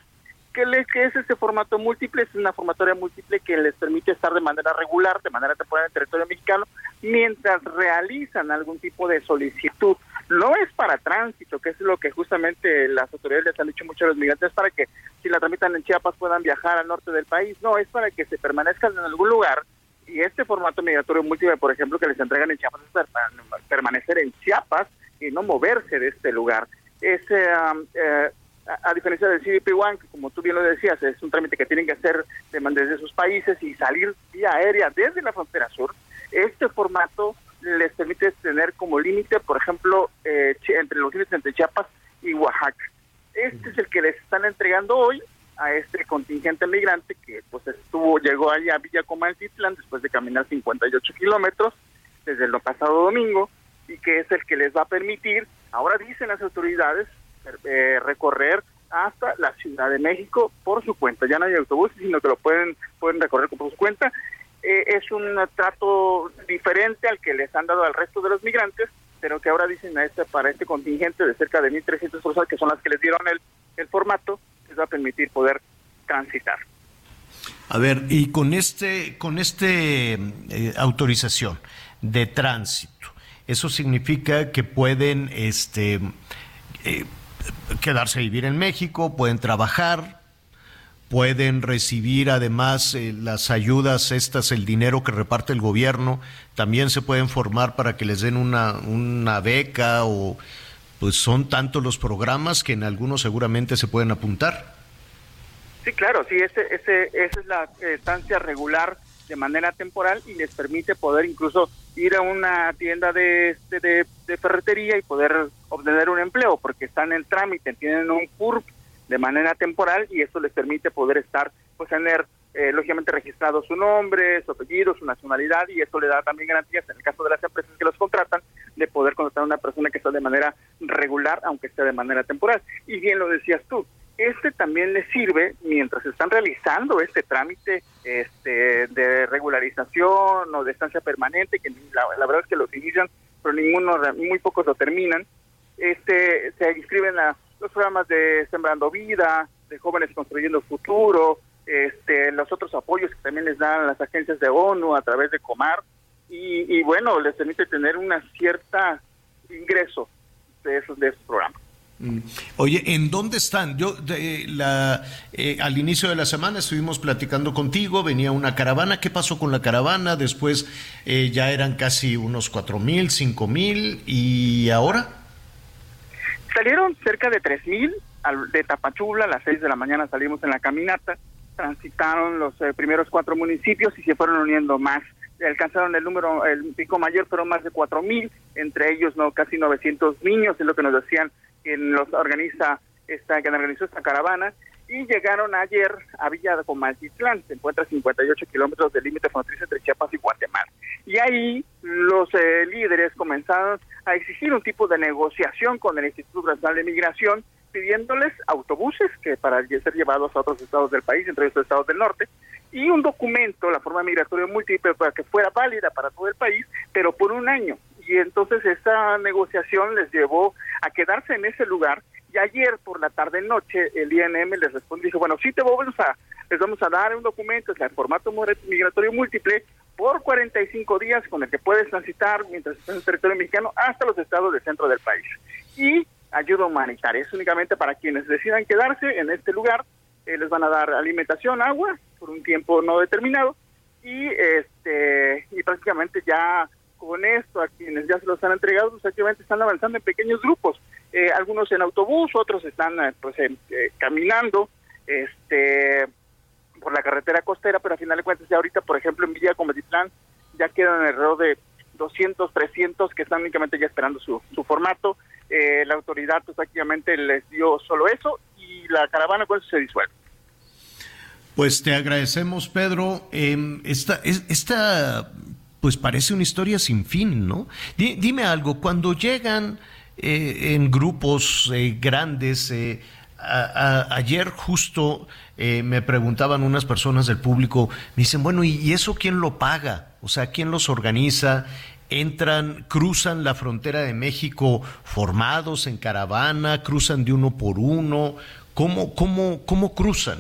¿Qué, le, ¿Qué es este formato múltiple? Es una formatoria múltiple que les permite estar de manera regular, de manera temporal en el territorio mexicano, mientras realizan algún tipo de solicitud. No es para tránsito, que es lo que justamente las autoridades les han dicho mucho a los migrantes, para que si la tramitan en Chiapas puedan viajar al norte del país. No, es para que se permanezcan en algún lugar. Y este formato migratorio múltiple, por ejemplo, que les entregan en Chiapas, es para permanecer en Chiapas y no moverse de este lugar. Es, eh, eh, a, diferencia del CDP One, que como tú bien lo decías, es un trámite que tienen que hacer de, desde sus países y salir vía aérea desde la frontera sur, este formato les permite tener como límite, por ejemplo, eh, entre los límites entre Chiapas y Oaxaca. Este es el que les están entregando hoy a este contingente migrante que pues estuvo llegó allá a Villa Comaltitlán después de caminar 58 kilómetros desde el pasado domingo y que es el que les va a permitir, ahora dicen las autoridades, eh, recorrer hasta la Ciudad de México por su cuenta. Ya no hay autobuses, sino que lo pueden, pueden recorrer por su cuenta. Eh, es un trato diferente al que les han dado al resto de los migrantes, pero que ahora dicen a este, para este contingente de cerca de 1.300 personas, que son las que les dieron el, el formato, les va a permitir poder transitar. A ver, y con este, con este eh, autorización de tránsito, eso significa que pueden este, eh, quedarse a vivir en México, pueden trabajar, pueden recibir además eh, las ayudas, estas, el dinero que reparte el gobierno, también se pueden formar para que les den una, una beca o pues son tantos los programas que en algunos seguramente se pueden apuntar. Sí, claro, sí, ese, ese, esa es la estancia regular de manera temporal y les permite poder incluso ir a una tienda de, de, de, ferretería y poder obtener un empleo, porque están en trámite, tienen un CURP de manera temporal y eso les permite poder estar, pues tener eh, lógicamente registrado su nombre, su apellido, su nacionalidad y eso le da también garantías en el caso de las empresas que los contratan de poder contratar a una persona que está de manera regular, aunque esté de manera temporal. Y bien lo decías tú, este también les sirve mientras están realizando este trámite este, de regularización o de estancia permanente, que la, la, verdad es que los inician, pero ninguno, muy pocos lo terminan. Este, se inscriben a los programas de Sembrando Vida, de Jóvenes Construyendo Futuro, este, los otros apoyos que también les dan las agencias de ONU a través de Comar, y, y bueno, les permite tener una cierta ingreso de esos, de esos programas. Oye, ¿en dónde están? Yo de, la, eh, al inicio de la semana estuvimos platicando contigo, venía una caravana, ¿qué pasó con la caravana? Después eh, ya eran casi unos cuatro mil, cinco mil, ¿y ahora? Salieron cerca de tres mil de Tapachula, a las seis de la mañana salimos en la caminata, transitaron los eh, primeros cuatro municipios y se fueron uniendo más. alcanzaron el número, el pico mayor, fueron más de cuatro mil, entre ellos no casi 900 niños, es lo que nos decían quien los organiza esta, quien organizó esta caravana, y llegaron ayer a Villa de Comaltitlán, se encuentra a 58 kilómetros del límite fronterizo entre Chiapas y Guatemala. Y ahí los eh, líderes comenzaron a exigir un tipo de negociación con el Instituto Nacional de Migración, pidiéndoles autobuses que para ser llevados a otros estados del país, entre los estados del norte, y un documento, la forma migratoria múltiple, para que fuera válida para todo el país, pero por un año. Y entonces esta negociación les llevó a quedarse en ese lugar y ayer por la tarde noche el INM les respondió dijo, bueno, sí te vamos a, les vamos a dar un documento, es el formato migratorio múltiple, por 45 días con el que puedes transitar mientras estás en el territorio mexicano hasta los estados del centro del país. Y ayuda humanitaria, es únicamente para quienes decidan quedarse en este lugar, eh, les van a dar alimentación, agua, por un tiempo no determinado, y este y prácticamente ya con esto a quienes ya se los han entregado, pues prácticamente están avanzando en pequeños grupos eh, algunos en autobús, otros están eh, pues eh, caminando este por la carretera costera, pero a final de cuentas ya ahorita, por ejemplo, en Villa Cometitlán ya quedan alrededor de 200, 300 que están únicamente ya esperando su, su formato. la autoridad pues prácticamente les dio solo eso y la caravana con eso se disuelve. Pues te agradecemos, Pedro. Em, esta, esta, pues parece una historia sin fin, ¿no? dime algo, cuando llegan eh, en grupos eh, grandes. Eh, ayer justo me preguntaban unas personas del público, me dicen, bueno, ¿y eso quién lo paga? O sea, ¿quién los organiza? entran, cruzan la frontera de México formados en caravana, cruzan de uno por uno. ¿Cómo, cómo, cómo cruzan?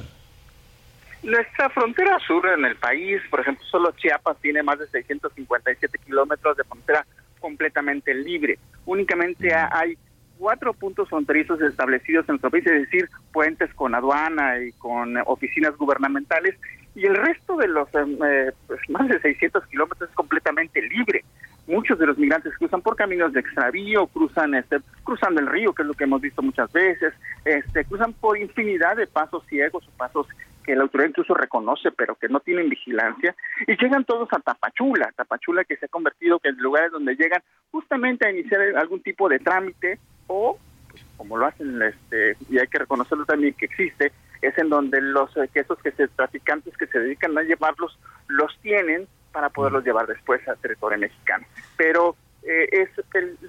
Nuestra frontera sur en el país, por ejemplo, solo Chiapas tiene más de 657 kilómetros de frontera completamente libre. Únicamente hay cuatro puntos fronterizos establecidos en nuestro país, es decir, puentes con aduana y con oficinas gubernamentales, y el resto de los em, eh, pues, más de 600 kilómetros es completamente libre. Muchos de los migrantes cruzan por caminos de extravío, cruzan este, cruzando el río, que es lo que hemos visto muchas veces, este, cruzan por infinidad de pasos ciegos o pasos que la autoridad incluso reconoce, pero que no tienen vigilancia, y llegan todos a Tapachula, Tapachula que se ha convertido que en lugares donde llegan justamente a iniciar algún tipo de trámite o, pues, como lo hacen, este, y hay que reconocerlo también que existe, es en donde los eh, quesos que se traficantes que se dedican a llevarlos los tienen para poderlos llevar después al territorio mexicano. Pero eh, es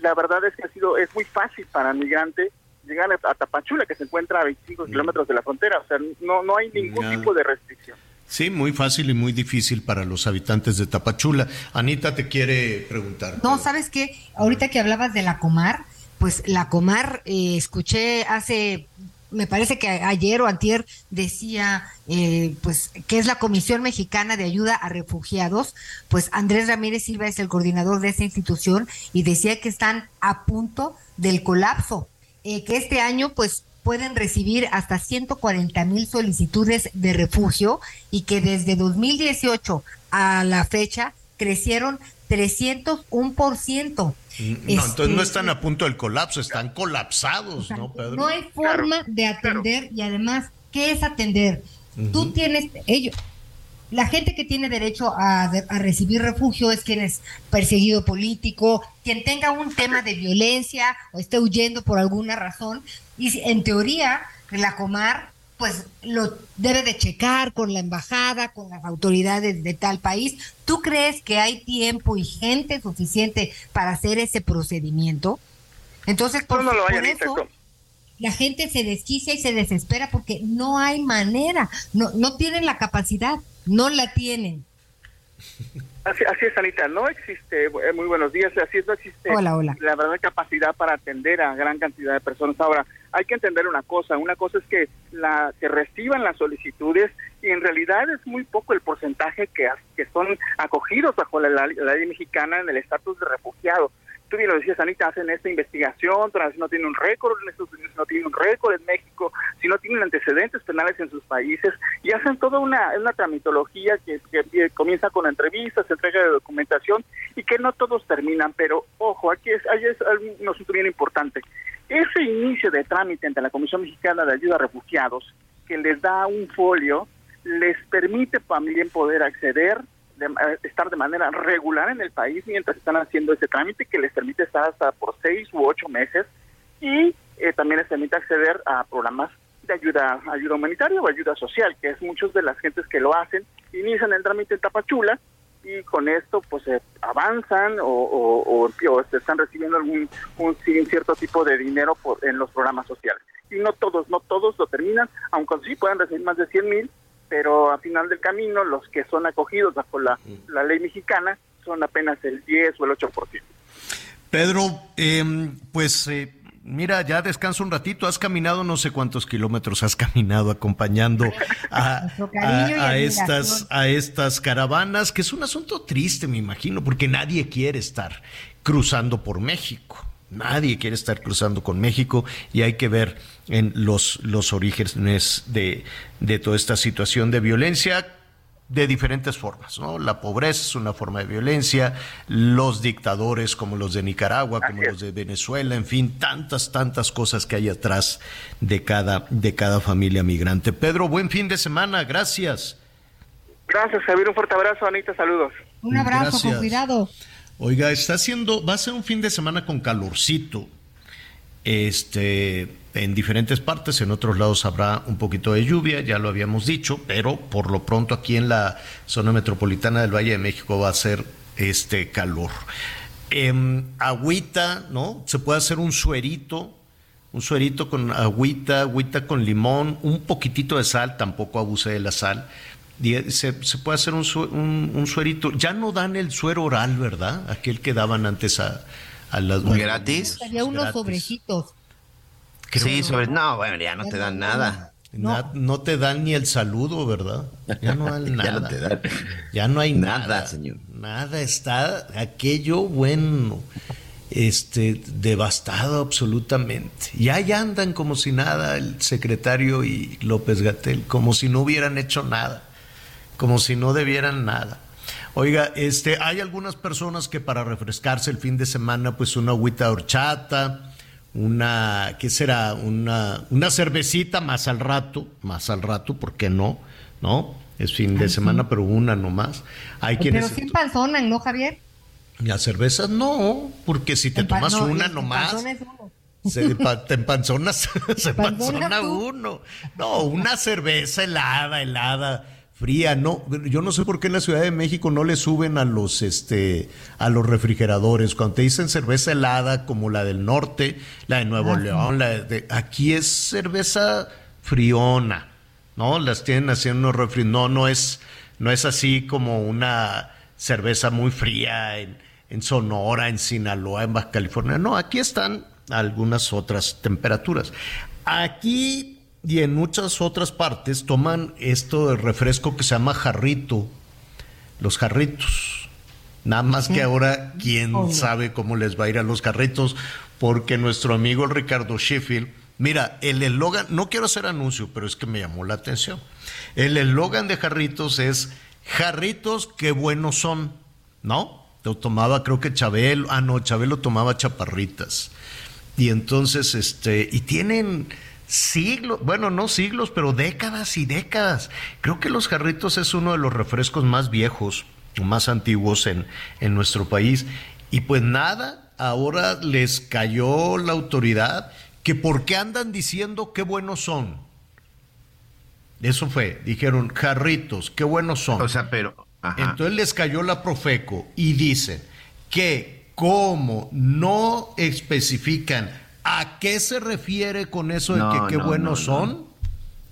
la verdad es que ha sido es muy fácil para el migrante llegar a Tapachula, que se encuentra a 25 kilómetros de la frontera. O sea, no, no hay ningún tipo de restricción. Sí, muy fácil y muy difícil para los habitantes de Tapachula. Anita te quiere preguntar. No, ¿sabes qué? Ahorita que hablabas de la Comar, pues la Comar, eh, escuché hace, me parece que ayer o antier decía, eh, pues, que es la Comisión Mexicana de Ayuda a Refugiados, pues Andrés Ramírez Silva es el coordinador de esa institución y decía que están a punto del colapso eh, que este año pues pueden recibir hasta 140 mil solicitudes de refugio y que desde 2018 a la fecha crecieron 301%. Mm, no, entonces no este, están a punto del colapso, están colapsados, ¿no, Pedro? No hay forma de atender y además, ¿qué es atender? Tú tienes, ellos, la gente que tiene derecho a, recibir refugio es quien es perseguido político, quien tenga un tema de violencia o esté huyendo por alguna razón. Y en teoría, la Comar pues lo debe de checar con la embajada, con las autoridades de tal país. ¿Tú crees que hay tiempo y gente suficiente para hacer ese procedimiento? Entonces, por, no lo por eso, la gente se desquicia y se desespera porque no hay manera, no, no tienen la capacidad no la tienen. Así, así es, Anita, no existe, eh, muy buenos días, así es, no existe hola, hola. la verdad capacidad para atender a gran cantidad de personas. Ahora, hay que entender una cosa, una cosa es que la que reciban las solicitudes y en realidad es muy poco el porcentaje que, que son acogidos bajo la, la ley mexicana en el estatus de refugiado tú bien lo decías, Anita, hacen esta investigación, si no tienen un récord en Estados Unidos, no tienen un récord en México, si no tienen antecedentes penales en sus países, y hacen toda una, una tramitología que, comienza con entrevistas, entrega de documentación, y que no todos terminan, pero ojo, aquí es, hay es un asunto bien importante. Ese inicio de trámite ante la Comisión Mexicana de Ayuda a Refugiados, que les da un folio, les permite también poder acceder de, eh, estar de manera regular en el país mientras están haciendo ese trámite que les permite estar hasta por seis u ocho meses y eh, también les permite acceder a programas de ayuda ayuda humanitaria o ayuda social, que es muchos de las gentes que lo hacen, inician el trámite en Tapachula y con esto pues eh, avanzan o, o, o, están recibiendo algún un, cierto tipo de dinero por, en los programas sociales. Y no todos, no todos lo terminan, aunque sí puedan recibir más de 100 mil, pero al final del camino los que son acogidos bajo la, la ley mexicana son apenas el 10 o el 8%. Pedro, eh, pues eh, mira, ya descansa un ratito, has caminado no sé cuántos kilómetros has caminado acompañando a, a, estas, a estas caravanas, que es un asunto triste, me imagino, porque nadie quiere estar cruzando por México. Nadie quiere estar cruzando con México y hay que ver en los, los orígenes de, de toda esta situación de violencia de diferentes formas, ¿no? La pobreza es una forma de violencia, los dictadores como los de Nicaragua, como los de Venezuela, en fin, tantas, tantas cosas que hay atrás de cada, de cada familia migrante. Pedro, buen fin de semana, gracias. Gracias, Javier, un fuerte abrazo, Anita, saludos. Un abrazo, con cuidado. Oiga, está haciendo, va a ser un fin de semana con calorcito. Este, en diferentes partes, en otros lados habrá un poquito de lluvia, ya lo habíamos dicho, pero por lo pronto aquí en la zona metropolitana del Valle de México va a ser este calor. Eh, agüita, ¿no? Se puede hacer un suerito, un suerito con agüita, agüita con limón, un poquitito de sal, tampoco abuse de la sal. Se, se puede hacer un, un, un, suerito. Ya no dan el suero oral, ¿verdad? Aquel que daban antes a, a las gratis. Había unos gratis. sobrecitos. Creo sí, sobre no, bueno, ya no te dan nada. No. no. te dan ni el saludo, ¿verdad? Ya no dan nada. ya no te dan. Ya no hay nada, nada, señor. Nada está aquello bueno, este devastado absolutamente. Y ahí andan como si nada el secretario y López Gatel, como si no hubieran hecho nada, como si no debieran nada. Oiga, este, hay algunas personas que para refrescarse el fin de semana, pues una agüita de horchata, una, ¿qué será? Una, una cervecita más al rato, más al rato, ¿por qué no? ¿No? Es fin de semana, pero una nomás. Hay Pero quienes... sin panzonan, ¿no, Javier? Las cervezas no, porque si te tomas no, una nomás, se, te empanzonas, se Empanzona uno. No, una cerveza helada, helada, fría, no. Yo no sé por qué en la Ciudad de México no le suben a los, este, a los refrigeradores. Cuando te dicen cerveza helada, como la del norte, la de Nuevo Ah. León, la de, aquí es cerveza friona, ¿no? Las tienen en unos refri. No, no es, no es así como una cerveza muy fría en, en Sonora, en Sinaloa, en Baja California. No, aquí están algunas otras temperaturas. Aquí y en muchas otras partes toman esto de refresco que se llama jarrito, los jarritos. Nada más que ahora, quién sabe cómo les va a ir a los jarritos, porque nuestro amigo Ricardo Sheffield, mira, el eslogan, no quiero hacer anuncio, pero es que me llamó la atención. El eslogan de jarritos es jarritos qué buenos son, ¿no? Lo tomaba, creo que Chabelo, ah, no, Chabelo tomaba chaparritas. Y entonces, este, y tienen siglos, bueno, no siglos, pero décadas y décadas. Creo que los jarritos es uno de los refrescos más viejos, o más antiguos en, en nuestro país. Y pues nada, ahora les cayó la autoridad que por qué andan diciendo qué buenos son. Eso fue, dijeron, jarritos, qué buenos son. O sea, pero. Ajá. Entonces les cayó la Profeco y dicen que como no especifican a qué se refiere con eso de No, que qué no, buenos no, no. son,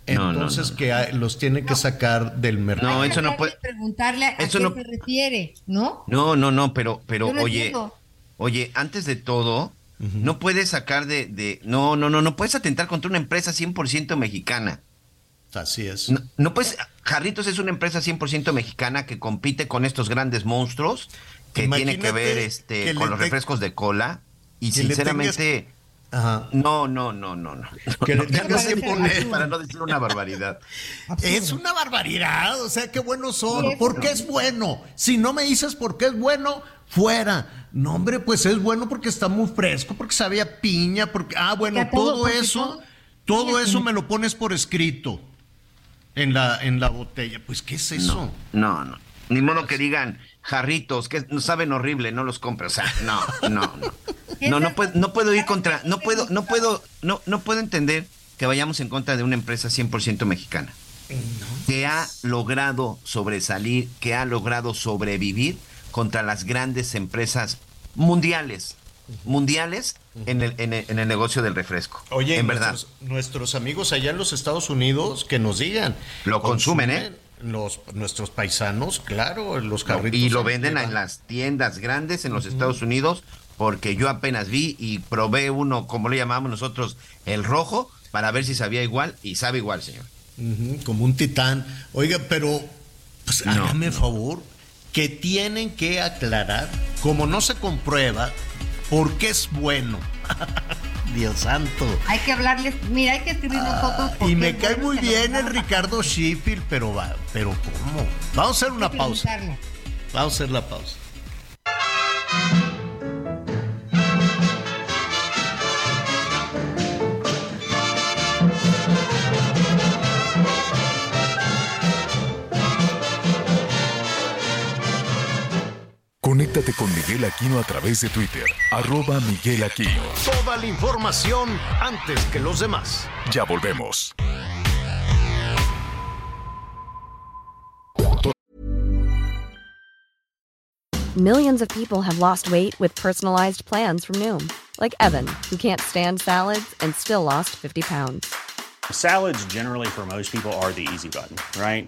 No, no, entonces no. que los tienen que sacar del mercado. No, eso no puede- preguntarle a eso qué no- se refiere, ¿no? No, no, no, pero, pero, oye, entiendo. oye, antes de todo, no puedes sacar de, de, no, no, no, no puedes atentar contra una empresa 100% mexicana. Así es. No, no puedes, Jarritos es una empresa 100% mexicana que compite con estos grandes monstruos que tiene que Imagínate ver este que con los refrescos de cola y sinceramente Ajá. no, no, no, no, no. Que le tengas que poner- para no decir una barbaridad. Absurdo. Es una barbaridad, o sea, qué buenos son. Sí, ¿Por qué es bueno? Si no me dices por qué es bueno, fuera. No, hombre, pues es bueno porque está muy fresco, porque sabía piña, porque ah, bueno, todo- eso, todo- todo Sí, eso sí. me lo pones por escrito en la en la botella. Pues qué es eso? No, no. Ni modo que digan jarritos, que saben horrible, no los compre. O sea, no, no, no. No, no puedo, no puedo ir contra, no puedo, no puedo, no, no puedo entender que vayamos en contra de una empresa 100% mexicana. Que ha logrado sobresalir, que ha logrado sobrevivir contra las grandes empresas mundiales, mundiales en el, en el, en el negocio del refresco. Oye, en verdad. nuestros, nuestros amigos allá en los Estados Unidos que nos digan. Lo consumen, ¿eh? Los, nuestros paisanos, claro, los carritos. Y lo en venden en las tiendas grandes en los Estados Unidos, porque yo apenas vi y probé uno, como le llamamos nosotros, el rojo, para ver si sabía igual, y sabe igual, señor. Como un titán. Oiga, pero pues, No, hágame favor que tienen que aclarar, como no se comprueba, por qué es bueno. Dios santo. Hay que hablarles, mira, hay que escribir nosotros. Y porque me cae muy bien el Ricardo Sheffield, pero va, pero ¿cómo? Vamos a hacer una pausa. Vamos a hacer la pausa. Conéctate con Miguel Aquino a través de Twitter, arroba Miguel Aquino. Toda la información antes que los demás. Ya volvemos. Millions of people have lost weight with personalized plans from Noom, like Evan, who can't stand salads and still lost 50 pounds. Salads, generally, for most people, are the easy button, right?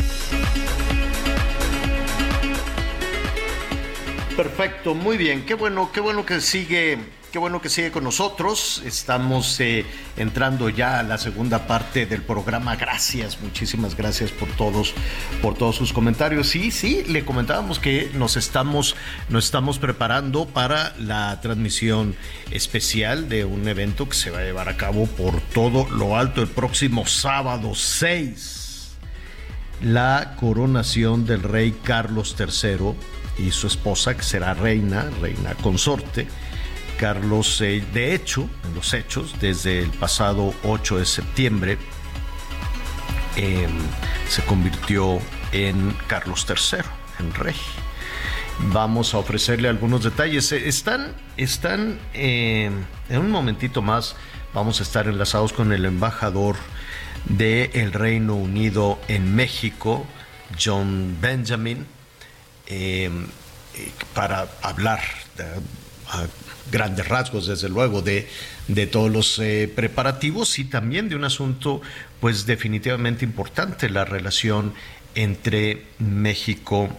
Perfecto, muy bien. Qué bueno, qué bueno que sigue, qué bueno que sigue con nosotros. Estamos eh, entrando ya a la segunda parte del programa. Gracias, muchísimas gracias por todos, por todos sus comentarios. Sí, sí, le comentábamos que nos estamos, nos estamos preparando para la transmisión especial de un evento que se va a llevar a cabo por todo lo alto el próximo sábado 6 la coronación del rey Carlos III y su esposa, que será reina, reina consorte. Carlos, eh, de hecho, en los hechos, desde el pasado 8 de septiembre, eh, se convirtió en Carlos III, en rey. Vamos a ofrecerle algunos detalles. Eh, Están, están eh, en un momentito más, vamos a estar enlazados con el embajador del Reino Unido en México, John Benjamin, eh, eh, para hablar de- a grandes rasgos, desde luego, de, de todos los eh, preparativos y también de un asunto, pues definitivamente importante, la relación entre México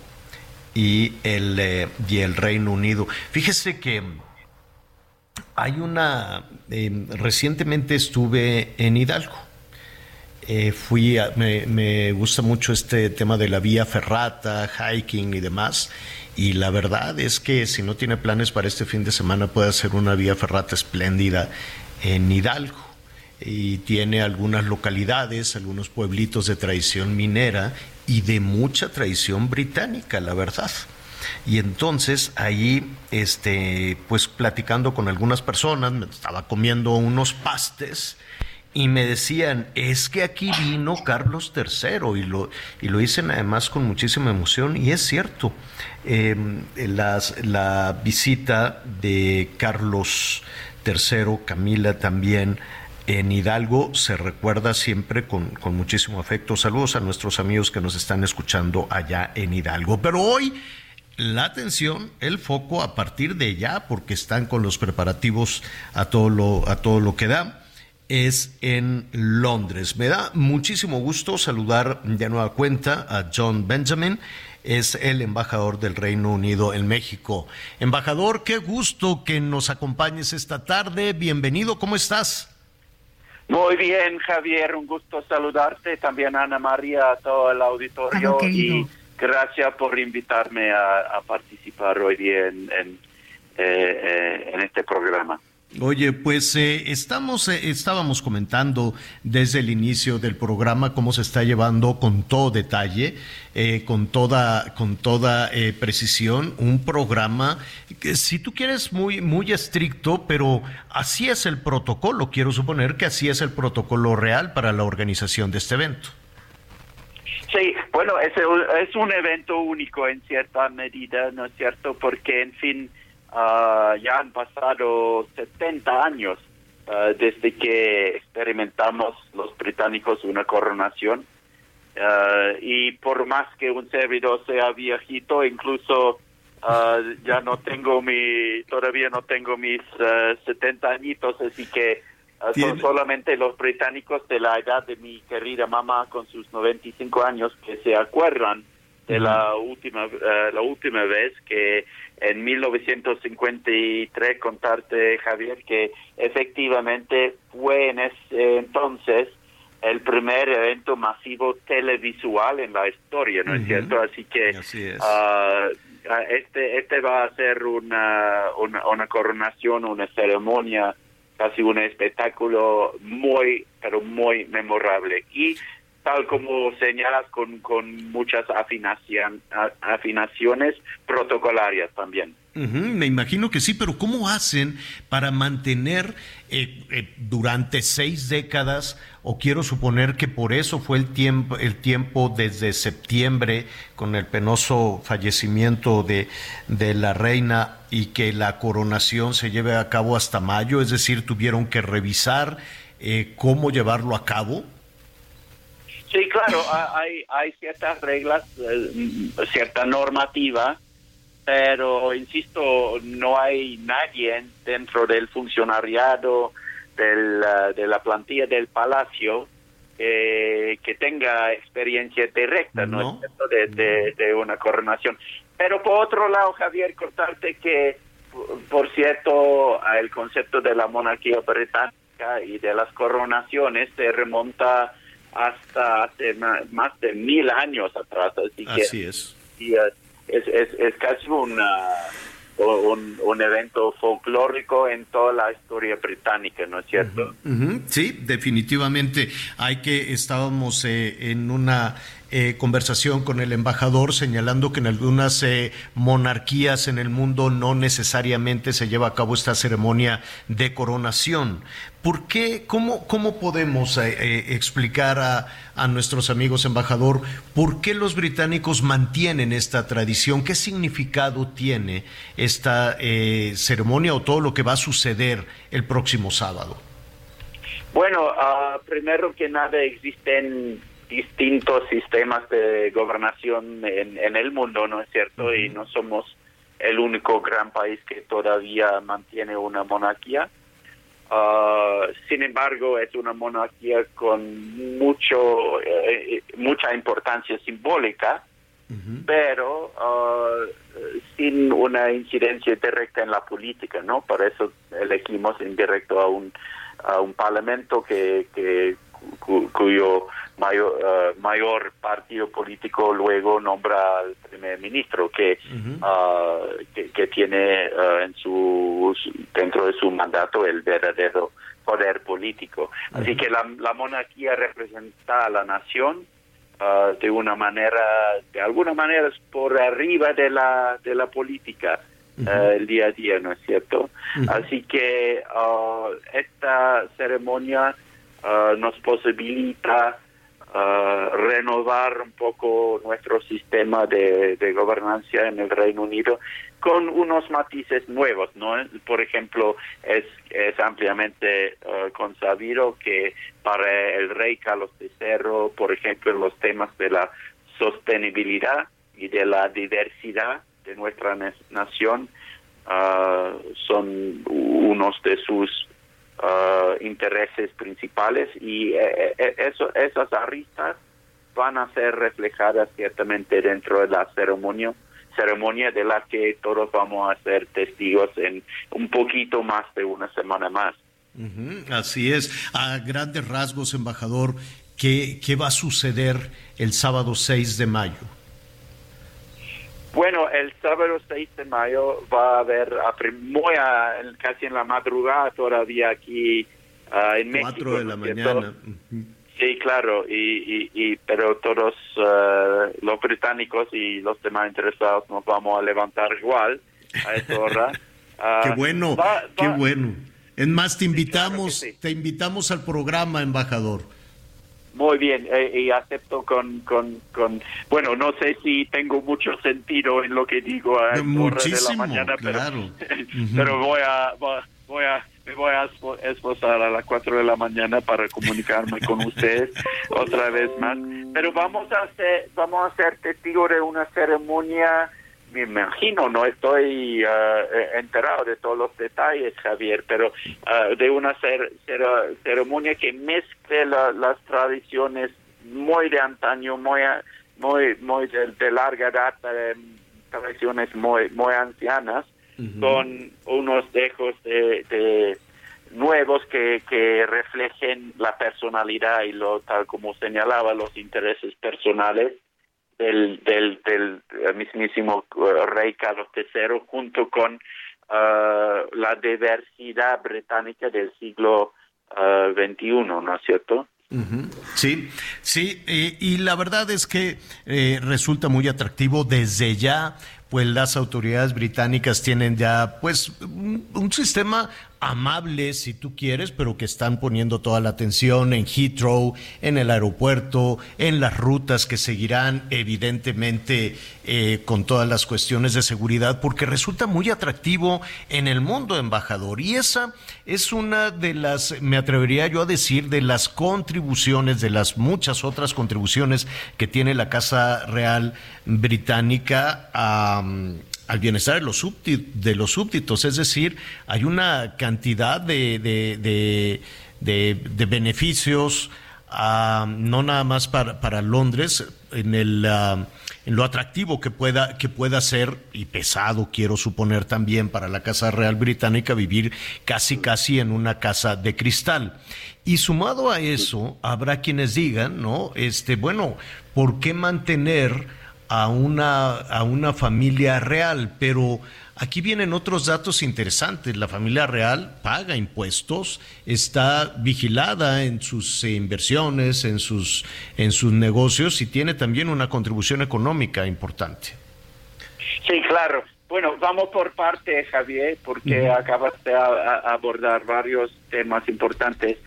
y el, eh, y el Reino Unido. Fíjese que hay una, eh, recientemente estuve en Hidalgo. Eh, fui a- me, me gusta mucho este tema de la vía ferrata, hiking y demás. Y la verdad es que si no tiene planes para este fin de semana puede hacer una vía ferrata espléndida en Hidalgo. Y tiene algunas localidades, algunos pueblitos de tradición minera y de mucha tradición británica, la verdad. Y entonces ahí, este, pues platicando con algunas personas, me estaba comiendo unos pastes y me decían, es que aquí vino Carlos III y lo, y lo dicen además con muchísima emoción y es cierto, eh, las- la visita de Carlos III, Camila también, en Hidalgo se recuerda siempre con, con muchísimo afecto. Saludos a nuestros amigos que nos están escuchando allá en Hidalgo. Pero hoy la atención, el foco a partir de ya, porque están con los preparativos a todo lo, a todo lo que da, es en Londres. Me da muchísimo gusto saludar de nueva cuenta a John Benjamin, es el embajador del Reino Unido en México. Embajador, qué gusto que nos acompañes esta tarde. Bienvenido, ¿cómo estás? Muy bien, Javier, un gusto saludarte, también Ana María, a todo el auditorio y gracias por invitarme a, a participar hoy día en, en, eh, eh, en este programa. Oye, pues eh, estamos, eh, estábamos comentando desde el inicio del programa cómo se está llevando con todo detalle, eh, con toda, con toda precisión, un programa que si tú quieres muy, muy estricto, pero así es el protocolo. Quiero suponer que así es el protocolo real para la organización de este evento. Sí, bueno, es, es un evento único en cierta medida, ¿no es cierto? Porque, en fin, Ah, ya han pasado 70 años ah, desde que experimentamos los británicos una coronación. Ah, y por más que un servidor sea viejito, incluso ya no tengo mi, todavía no tengo mis 70 añitos, así que son solamente los británicos de la edad de mi querida mamá con sus 95 años que se acuerdan de la última la última vez que en 1953 contarte, Javier, que efectivamente fue en ese entonces el primer evento masivo televisual en la historia, ¿no es cierto? Así que ah, este este va a ser una, una, una coronación, una ceremonia, casi un espectáculo muy, pero muy memorable. Y tal como señalas, con, con muchas afinaciones protocolarias también. me imagino que sí, pero ¿cómo hacen para mantener eh, eh, durante seis décadas, o quiero suponer que por eso fue el tiempo, el tiempo desde septiembre, con el penoso fallecimiento de, de la reina, y que la coronación se lleve a cabo hasta mayo, es decir, tuvieron que revisar eh, cómo llevarlo a cabo? Sí, claro, hay, hay ciertas reglas, eh, cierta normativa, pero insisto, no hay nadie dentro del funcionariado del, eh, de la plantilla del palacio que tenga experiencia directa, ¿no? De, de, una coronación. Pero por otro lado, Javier, contarte que, por cierto, el concepto de la monarquía británica y de las coronaciones se remonta hasta hace más de mil años atrás. Así, que, es. es, es, casi una, un, un, evento folclórico en toda la historia británica, ¿no es cierto? Sí, definitivamente. Hay que, estábamos eh, en una eh, conversación con el embajador señalando que en algunas eh, monarquías en el mundo no necesariamente se lleva a cabo esta ceremonia de coronación. ¿Por qué? ¿Cómo, cómo podemos eh, explicar a, a, nuestros amigos embajador por qué los británicos mantienen esta tradición? ¿Qué significado tiene esta ceremonia o todo lo que va a suceder el próximo sábado? Bueno, ah, primero que nada existen distintos sistemas de gobernación en, en el mundo, ¿no es cierto? Y no somos el único gran país que todavía mantiene una monarquía. Ah, sin embargo, es una monarquía con mucho eh, mucha importancia simbólica, pero uh, sin una incidencia directa en la política, ¿no? Por eso elegimos en directo a un a un parlamento que, que cuyo mayor, uh, mayor partido político luego nombra al primer ministro que, uh, que, tiene uh, en su dentro de su mandato el verdadero poder político. Así que la, la monarquía representa a la nación de una manera, de alguna manera es por arriba de la, de la política. el día a día, ¿no es cierto? Así que esta ceremonia nos posibilita renovar un poco nuestro sistema de, de gobernanza en el Reino Unido con unos matices nuevos, ¿no? Por ejemplo, es, es ampliamente uh, consabido que para el rey Carlos III, por ejemplo, los temas de la sostenibilidad y de la diversidad de nuestra nación uh, son unos de sus Uh, intereses principales y eh, eh, eso, esas aristas van a ser reflejadas ciertamente dentro de la ceremonia ceremonia de la que todos vamos a ser testigos en un poquito más de una semana más. así es. A grandes rasgos, embajador, ¿qué, ¿qué va a suceder el sábado 6 de mayo? Bueno, el sábado 6 de mayo va a haber, a muy a- casi en la madrugada todavía aquí ah, en México. Cuatro de la mañana. Sí, claro, y, y, y- pero todos eh, los británicos y los demás interesados nos vamos a levantar igual a esa hora. Ah, Qué bueno, va- qué bueno. Es más, te invitamos, te invitamos al programa, embajador. Muy bien, eh, y acepto con, con, con, bueno, no sé si tengo mucho sentido en lo que digo a de la mañana, pero, claro. pero voy a, voy, a, me voy a esforzar a las 4 de la mañana para comunicarme con ustedes otra vez más. Pero vamos a ser, vamos a ser testigos de una ceremonia, me imagino, no estoy eh, enterado de todos los detalles, Javier, pero eh, de una cer- cer- ceremonia que mezcle la- las tradiciones muy de antaño, muy, muy, muy de, de larga data, tradiciones muy, muy ancianas, con unos dejos de, de nuevos que, que reflejen la personalidad y lo tal como señalaba los intereses personales del, del, del mismísimo eh, rey Carlos III junto con eh, la diversidad británica del siglo eh, XXI, ¿no es cierto? Sí, sí, eh, y la verdad es que resulta muy atractivo desde ya, pues las autoridades británicas tienen ya, pues, un, un sistema amable, si tú quieres, pero que están poniendo toda la atención en Heathrow, en el aeropuerto, en las rutas que seguirán, evidentemente, eh, con todas las cuestiones de seguridad, porque resulta muy atractivo en el mundo, embajador. Y esa es una de las, me atrevería yo a decir, de las contribuciones, de las muchas otras contribuciones que tiene la Casa Real Británica a al bienestar de los, súbdi- de los súbditos, es decir, hay una cantidad de- de- de beneficios, ah, no nada más para, para Londres, en, el, ah, en lo atractivo que pueda, que pueda ser, y pesado quiero suponer también para la Casa Real Británica, vivir casi casi en una casa de cristal. Y sumado a eso, habrá quienes digan, ¿no? Este, bueno, ¿por qué mantener a una, a una familia real, pero aquí vienen otros datos interesantes. La familia real paga impuestos, está vigilada en sus inversiones, en sus, en sus negocios y tiene también una contribución económica importante. Sí, claro. Bueno, vamos por parte, Javier, porque acabas de abordar varios temas importantes.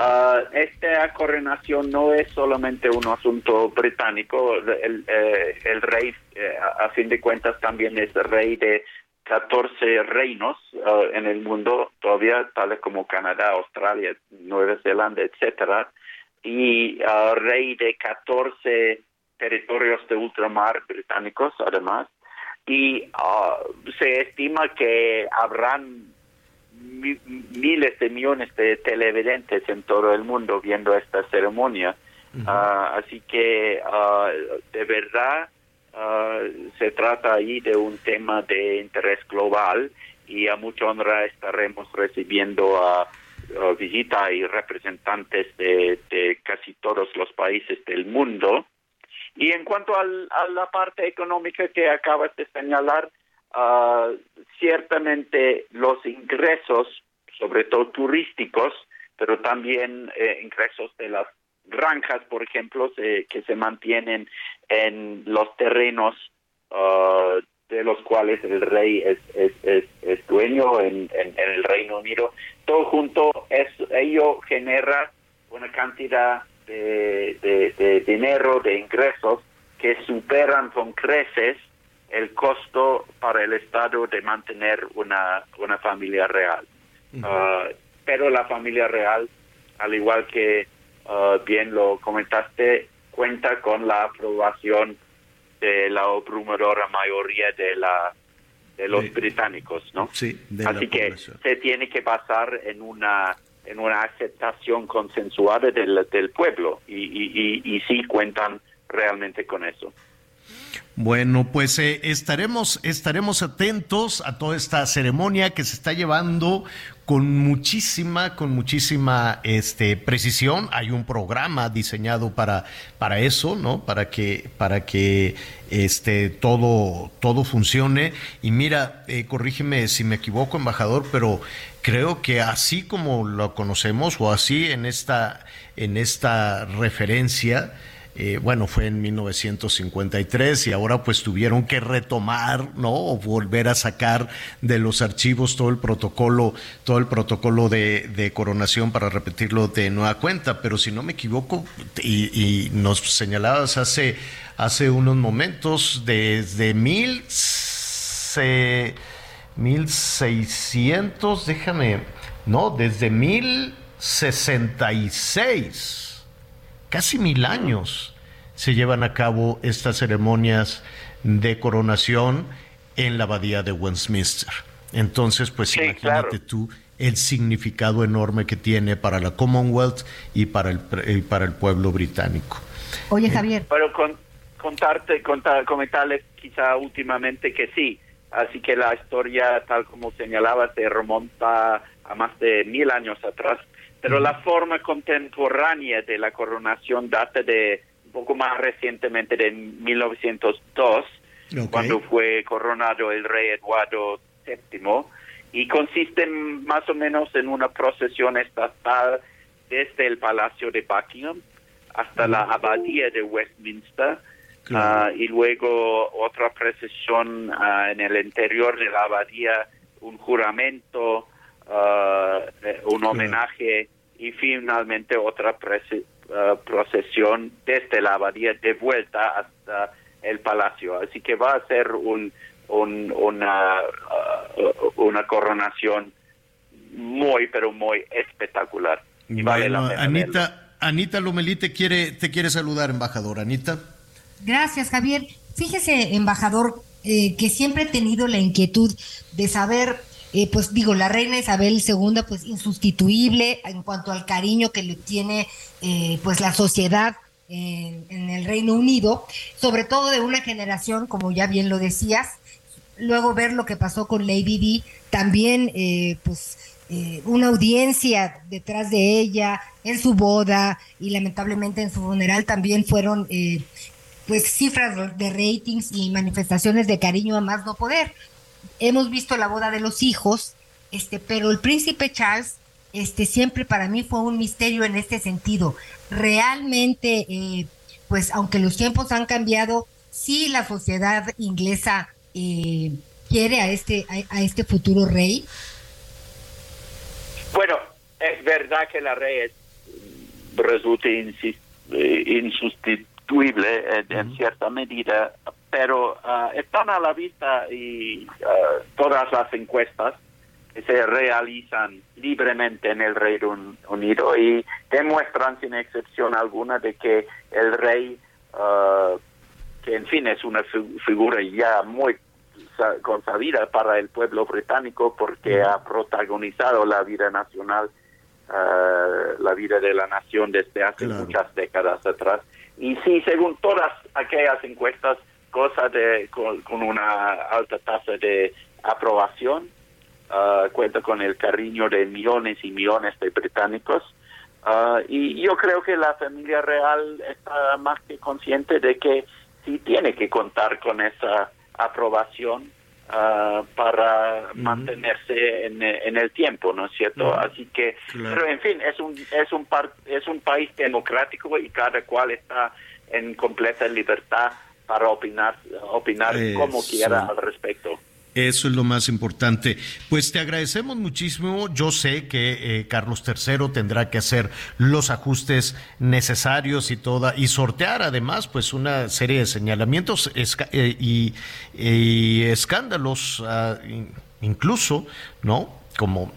Ah, esta coronación no es solamente un asunto británico. El, eh, el rey, eh, a fin de cuentas, también es rey de 14 reinos ah, en el mundo, todavía tales como Canadá, Australia, Nueva Zelanda, etcétera, y ah, rey de 14 territorios de ultramar británicos, además y ah, se estima que habrán mi- miles de millones de televidentes en todo el mundo viendo esta ceremonia. Ah, así que ah, de verdad ah, se trata ahí de un tema de interés global y a mucha honra estaremos recibiendo a, a visita y representantes de, de casi todos los países del mundo. Y en cuanto al- a la parte económica que acabas de señalar, ah, ciertamente los ingresos, sobre todo turísticos, pero también eh, ingresos de las granjas, por ejemplo, se- que se mantienen en los terrenos ah, de los cuales el rey es, es, dueño en, el Reino Unido. Todo junto, es, ello genera una cantidad de- de dinero, de ingresos, que superan con creces el costo para el Estado de mantener una, una familia real. Ah, pero la familia real, al igual que ah, bien lo comentaste, cuenta con la aprobación de la abrumadora mayoría de la de los Sí. británicos, ¿no? Sí, de la Así que población. se tiene que basar en una en una aceptación consensuada del, del pueblo y, y, y, y sí cuentan realmente con eso. Bueno, pues eh, estaremos, estaremos atentos a toda esta ceremonia que se está llevando con muchísima, con muchísima este, precisión. Hay un programa diseñado para, para eso, ¿no? Para que, para que este, todo, todo funcione. Y mira, eh, corrígeme si me equivoco, embajador, pero creo que así como lo conocemos, o así en esta, en esta referencia, eh, bueno, fue en 1953 y ahora pues tuvieron que retomar, ¿no? O volver a sacar de los archivos todo el protocolo, todo el protocolo de, coronación para repetirlo de nueva cuenta. Pero si no me equivoco, y, nos señalabas hace, hace unos momentos, desde mil, 1600, déjame, no, desde 1066 casi mil años se llevan a cabo estas ceremonias de coronación en la abadía de Westminster. Entonces, pues imagínate tú el significado enorme que tiene para la Commonwealth y para el, para el pueblo británico. Oye, Javier. Pero con, contarte, contar, comentarles quizá últimamente que sí. Así que la historia, tal como señalaba, se remonta a más de mil años atrás pero la forma contemporánea de la coronación data de un poco más recientemente de 1902, cuando fue coronado el rey Eduardo VII, y consiste más o menos en una procesión estatal desde el Palacio de Buckingham hasta la abadía de Westminster, ah, y luego otra procesión ah, en el interior de la abadía, un juramento, uh, un homenaje y finalmente otra uh, procesión desde la abadía de vuelta hasta el palacio. Así que va a ser un, una, uh, una coronación muy, pero muy espectacular. Y vale la pena Anita, Anita Lomelí te quiere, te quiere saludar, embajador. Anita. Gracias, Javier. Fíjese, embajador, eh, que siempre he tenido la inquietud de saber eh, pues digo, la reina Isabel II, pues insustituible en cuanto al cariño que le tiene eh, pues la sociedad en, el Reino Unido, sobre todo de una generación, como ya bien lo decías, luego ver lo que pasó con Lady Di, también eh, pues una audiencia detrás de ella en su boda y lamentablemente en su funeral también fueron pues cifras de ratings y manifestaciones de cariño a más no poder hemos visto la boda de los hijos, este, pero el príncipe Charles, este, siempre para mí fue un misterio en este sentido. Realmente, eh, pues aunque los tiempos han cambiado, sí la sociedad inglesa eh, quiere a este, a, este futuro rey. Bueno, es verdad que la rey resulta eh, insustituible en cierta medida, pero ah, están a la vista y ah, todas las encuestas que se realizan libremente en el Reino Unido y demuestran sin excepción alguna de que el rey, ah, que en fin es una figura ya muy consabida para el pueblo británico porque ha protagonizado la vida nacional, la vida de la nación desde hace muchas décadas atrás. Y sí, según todas aquellas encuestas, cosa de con, una alta tasa de aprobación, uh, cuenta con el cariño de millones y millones de británicos. Uh, y yo creo que la familia real está más que consciente de que sí tiene que contar con esa aprobación uh, para mantenerse en, en, el tiempo, ¿no es cierto? Así que, pero en fin, es un es un es un país democrático y cada cual está en completa libertad para opinar, opinar como quiera al respecto. Eso es lo más importante. Pues te agradecemos muchísimo. Yo sé que eh, Carlos III tendrá que hacer los ajustes necesarios y toda y sortear además pues una serie de señalamientos eh, y, escándalos ah, incluso, ¿no? Como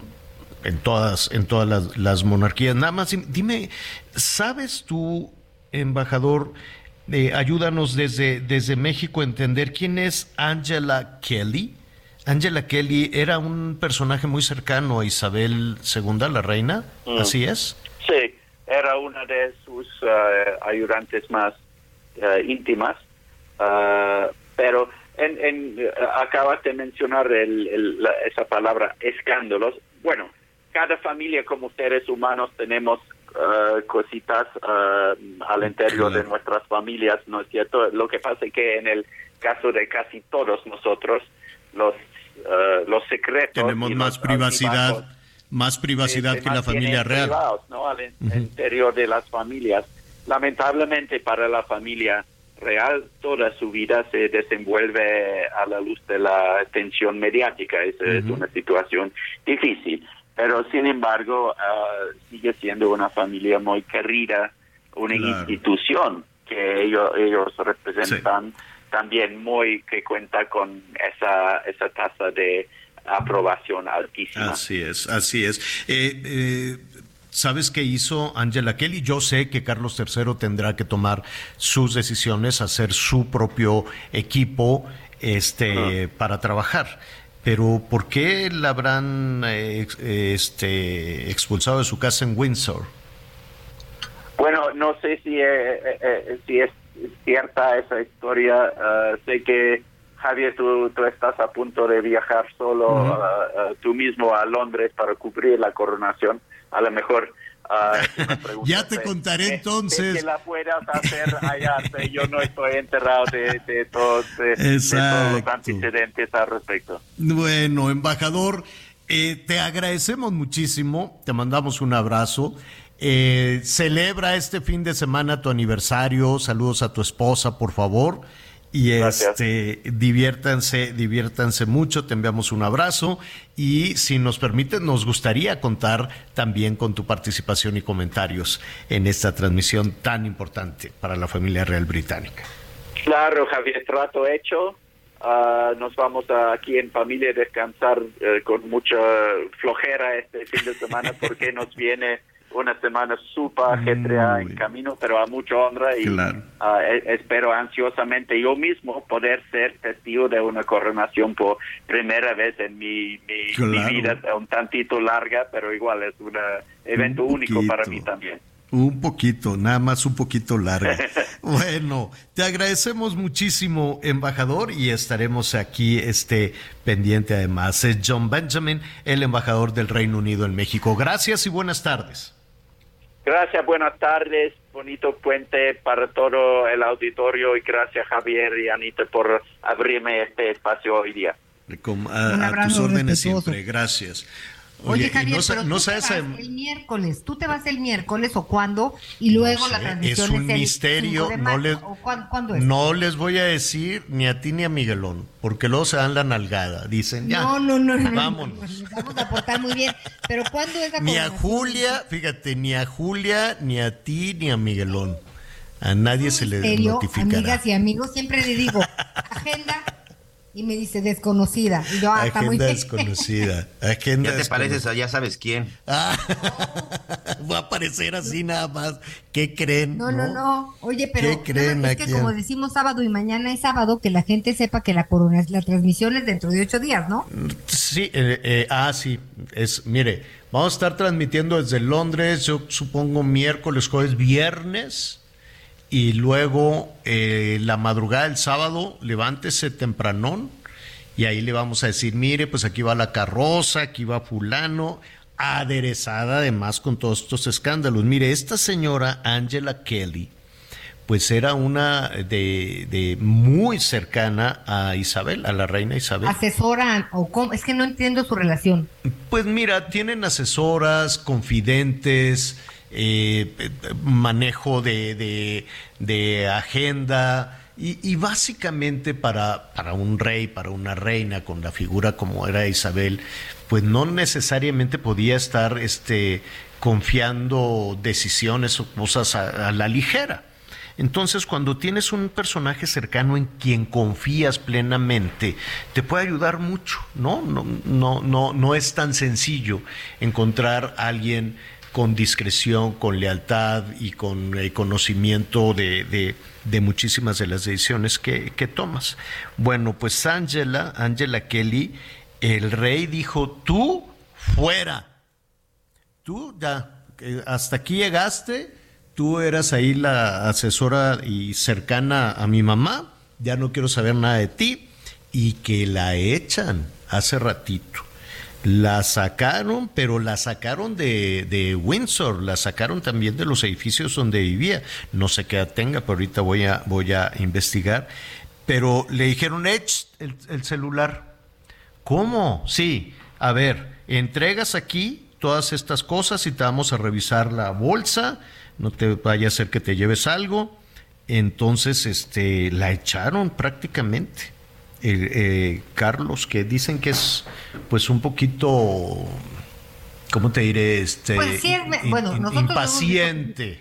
en todas en todas las, las monarquías. Nada más dime, ¿sabes tú, embajador? Eh, ayúdanos desde, desde México a entender quién es Angela Kelly. Angela Kelly era un personaje muy cercano a Isabel II, la reina, mm. ¿así es? Sí, era una de sus eh, ayudantes más eh, íntimas. pero en, en, eh, acabas de mencionar el, el- la- esa palabra escándalos. Bueno, cada familia como seres humanos tenemos eh, cositas eh, al interior de nuestras familias, ¿no es cierto? Lo que pasa es que en el caso de casi todos nosotros, los, eh, los secretos... Tenemos y más los privacidad, más privacidad que la familia real. privados, ¿no? Al interior de las familias. Lamentablemente para la familia real toda su vida se desenvuelve a la luz de la atención mediática. Es, es una situación difícil, pero sin embargo ah, sigue siendo una familia muy querida, una Claro. institución que ellos, ellos representan también muy que cuenta con esa esa tasa de aprobación altísima. Así es, así es. Eh, eh, ¿Sabes qué hizo Angela Kelly? Yo sé que Carlos III tendrá que tomar sus decisiones, hacer su propio equipo este, para trabajar. Pero ¿por qué la habrán eh, ex- este, expulsado de su casa en Windsor? Bueno, no sé si, eh, eh, eh, si es cierta esa historia. eh, sé que, Javier, tú, tú estás a punto de viajar solo Ujú. eh, eh, tú mismo a Londres para cubrir la coronación. A lo mejor... Ya te contaré de- de entonces. que la puedas hacer allá. Yo no estoy enterado de, de todos, todos los antecedentes al respecto. Bueno, embajador, eh, te agradecemos muchísimo, te mandamos un abrazo. Eh, celebra este fin de semana tu aniversario, saludos a tu esposa, por favor. Y este, diviértanse, diviértanse mucho, te enviamos un abrazo y si nos permite, nos gustaría contar también con tu participación y comentarios en esta transmisión tan importante para la familia real británica. Claro, Javier, trato hecho. Ah, nos vamos a- aquí en familia a descansar eh, con mucha flojera este fin de semana porque nos viene una semana súper ajetreada en camino, pero a mucha honra y Claro. ah, e- espero ansiosamente yo mismo poder ser testigo de una coronación por primera vez en mi, mi, mi Claro. vida, un tantito larga, pero igual es un evento único para mí también. Un poquito, nada más un poquito larga. bueno, te agradecemos muchísimo, embajador, y estaremos aquí este pendiente además. Es John Benjamin, el embajador del Reino Unido en México. Gracias y buenas tardes. Gracias, buenas tardes, bonito puente para todo el auditorio y gracias Javier y Anita por abrirme este espacio hoy día. Un A, a abrazo tus órdenes respetuoso. siempre, gracias. Oye, Javier, no, pero no tú te vas el miércoles. ¿Tú te vas el miércoles o cuándo? Y luego la sé, transmisión es un el misterio, 5 de no marzo, le- ¿o cuándo, cuándo es? no les voy a decir ni a ti ni a Miguelón, porque luego se dan la nalgada. Dicen, ya, no, no, no, no, no, vámonos. no, nos vamos a portar muy bien. Pero ¿cuándo es la Ni a? Julia, fíjate, ni a Julia, ni a ti, ni a Miguelón. A nadie se le serio, notificará. amigas y amigos, siempre le digo, agenda, y me dice desconocida. Y yo, ah, está muy desconocida. Agenda Ya te pareces desconocida. a ya sabes quién. Ah, va a aparecer así nada más. ¿Qué creen? No, no, no. Oye, pero ¿Qué creen no, es que como decimos sábado y mañana es sábado, que la gente sepa que la corona, la transmisión es dentro de ocho días, ¿no? Sí, eh, eh, ah, sí. Es, mire, vamos a estar transmitiendo desde Londres, yo supongo miércoles, jueves, viernes. Y luego eh, la madrugada del sábado, levántese tempranón y ahí le vamos a decir, mire, pues aquí va la carroza, aquí va fulano, aderezada además con todos estos escándalos. Mire, esta señora Angela Kelly, pues era una de, de muy cercana a Isabel, a la reina Isabel. Asesoran o cómo, es que no entiendo su relación. Pues mira, tienen asesoras, confidentes, eh, manejo de, de- agenda y, básicamente para, para un rey, para una reina con la figura como era Isabel, pues no necesariamente podía estar este, confiando decisiones o cosas a- a la ligera. Entonces, cuando tienes un personaje cercano en quien confías plenamente, te puede ayudar mucho, ¿no? No, no, no, no es tan sencillo encontrar a alguien con discreción, con lealtad y con eh, conocimiento de, de- de muchísimas de las decisiones que, que tomas. Bueno, pues Angela, Angela Kelly, el rey dijo, tú fuera tú ya eh, hasta aquí llegaste, tú eras ahí la asesora y cercana a mi mamá, ya no quiero saber nada de ti, y que la echan hace ratito. La sacaron, pero la sacaron de, de, Windsor, la sacaron también de los edificios donde vivía. No sé qué tenga, pero ahorita voy a, voy a investigar. Pero le dijeron, echa el, el celular. ¿Cómo? Sí, a ver, entregas aquí todas estas cosas y te vamos a revisar la bolsa, no te vaya a ser que te lleves algo. Entonces, este, la echaron prácticamente. Eh, Carlos, que dicen que es pues un poquito, ¿cómo te diré? Este, pues sí, bueno, impaciente.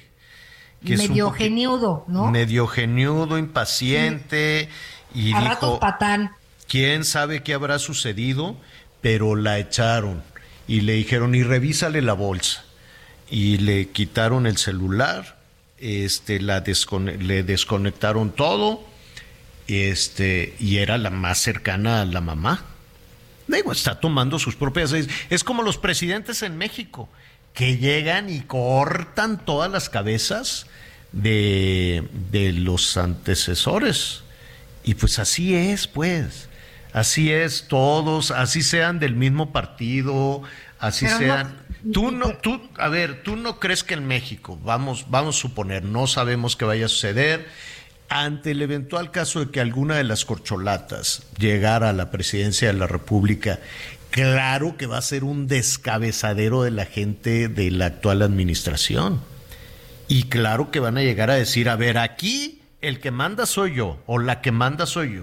Que medio es geniudo, ¿no? Medio geniudo, impaciente. Y A dijo, ratos patán. ¿quién sabe qué habrá sucedido? Pero la echaron y le dijeron, y revísale la bolsa. Y le quitaron el celular, este, la le desconectaron todo este, y era la más cercana a la mamá. Digo, está tomando sus propias Es como los presidentes en México, que llegan y cortan todas las cabezas de, de los antecesores. Y pues así es, pues. Así es, todos, así sean del mismo partido, así sean. tú no, tú, a ver, tú no crees que en México, vamos, vamos a suponer, no sabemos qué vaya a suceder ante el eventual caso de que alguna de las corcholatas llegara a la presidencia de la República, claro que va a ser un descabezadero de la gente de la actual administración. Y claro que van a llegar a decir, a ver, aquí el que manda soy yo, o la que manda soy yo.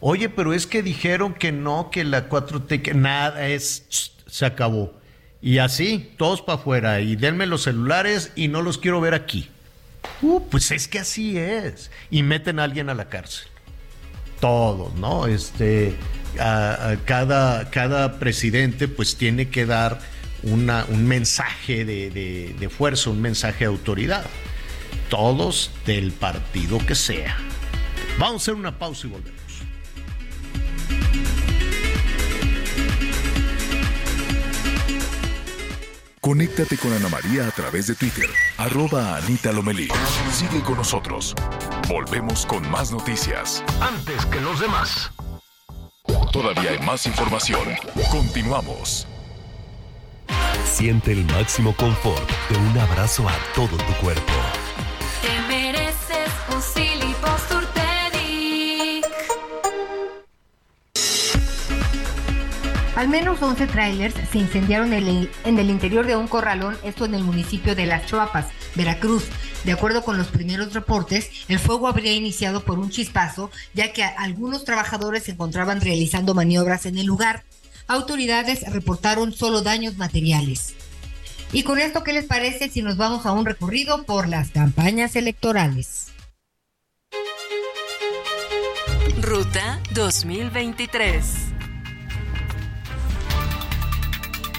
Oye, pero es que dijeron que no, que la 4T, que nada es, se acabó. Y así, todos para afuera, y denme los celulares y no los quiero ver aquí. Uh, pues es que así es. Y meten a alguien a la cárcel. Todos, ¿no? Este, a, cada, cada presidente pues tiene que dar una, un mensaje de, de, de fuerza, un mensaje de autoridad. Todos del partido que sea. Vamos a hacer una pausa y volvemos. Conéctate con Ana María a través de Twitter, arroba Anita Lomelí. Sigue con nosotros. Volvemos con más noticias. Antes que los demás. Todavía hay más información. Continuamos. Siente el máximo confort de un abrazo a todo tu cuerpo. Al menos 11 trailers se incendiaron en el interior de un corralón, esto en el municipio de Las Chuapas, Veracruz. De acuerdo con los primeros reportes, el fuego habría iniciado por un chispazo, ya que algunos trabajadores se encontraban realizando maniobras en el lugar. Autoridades reportaron solo daños materiales. Y con esto, ¿qué les parece si nos vamos a un recorrido por las campañas electorales? Ruta 2023.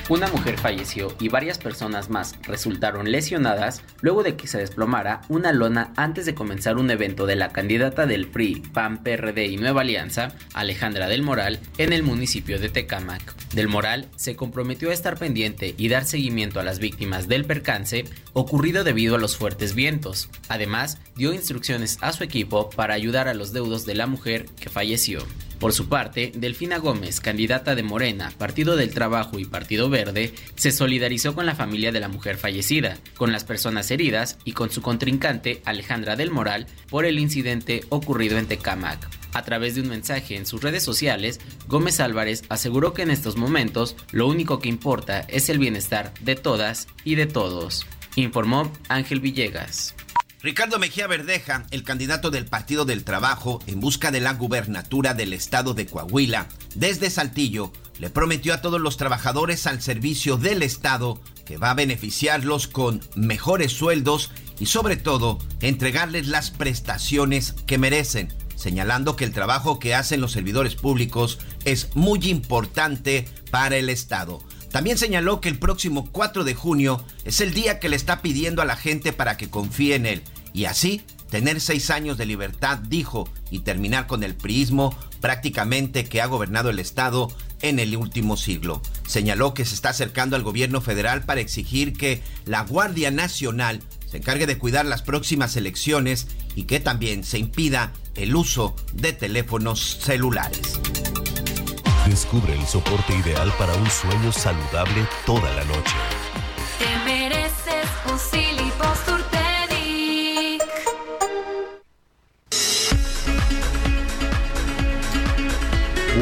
Una mujer falleció y varias personas más resultaron lesionadas luego de que se desplomara una lona antes de comenzar un evento de la candidata del PRI, PAN, PRD y Nueva Alianza, Alejandra del Moral, en el municipio de Tecámac. Del Moral se comprometió a estar pendiente y dar seguimiento a las víctimas del percance ocurrido debido a los fuertes vientos. Además, dio instrucciones a su equipo para ayudar a los deudos de la mujer que falleció. Por su parte, Delfina Gómez, candidata de Morena, Partido del Trabajo y Partido Verde, se solidarizó con la familia de la mujer fallecida, con las personas heridas y con su contrincante Alejandra del Moral por el incidente ocurrido en Tecamac. A través de un mensaje en sus redes sociales, Gómez Álvarez aseguró que en estos momentos lo único que importa es el bienestar de todas y de todos, informó Ángel Villegas. Ricardo Mejía Verdeja, el candidato del Partido del Trabajo en busca de la gubernatura del estado de Coahuila, desde Saltillo, le prometió a todos los trabajadores al servicio del estado que va a beneficiarlos con mejores sueldos y sobre todo entregarles las prestaciones que merecen, señalando que el trabajo que hacen los servidores públicos es muy importante para el estado. También señaló que el próximo 4 de junio es el día que le está pidiendo a la gente para que confíe en él y así tener seis años de libertad, dijo, y terminar con el priismo prácticamente que ha gobernado el Estado en el último siglo. Señaló que se está acercando al gobierno federal para exigir que la Guardia Nacional se encargue de cuidar las próximas elecciones y que también se impida el uso de teléfonos celulares. Descubre el soporte ideal para un sueño saludable toda la noche. Te mereces un.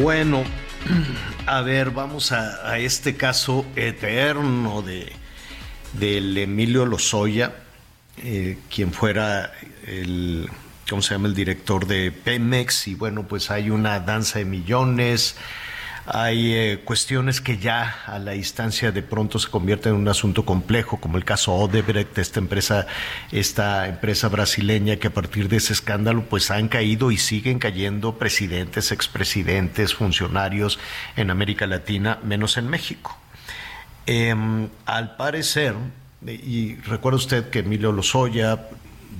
Bueno, a ver, vamos a, a este caso eterno de del Emilio Lozoya, eh, quien fuera el, ¿cómo se llama? El director de Pemex y bueno, pues hay una danza de millones. Hay eh, cuestiones que ya a la distancia de pronto se convierten en un asunto complejo, como el caso Odebrecht, esta empresa, esta empresa brasileña que a partir de ese escándalo pues han caído y siguen cayendo presidentes, expresidentes, funcionarios en América Latina, menos en México. Em, al parecer, y recuerda usted que Emilio Lozoya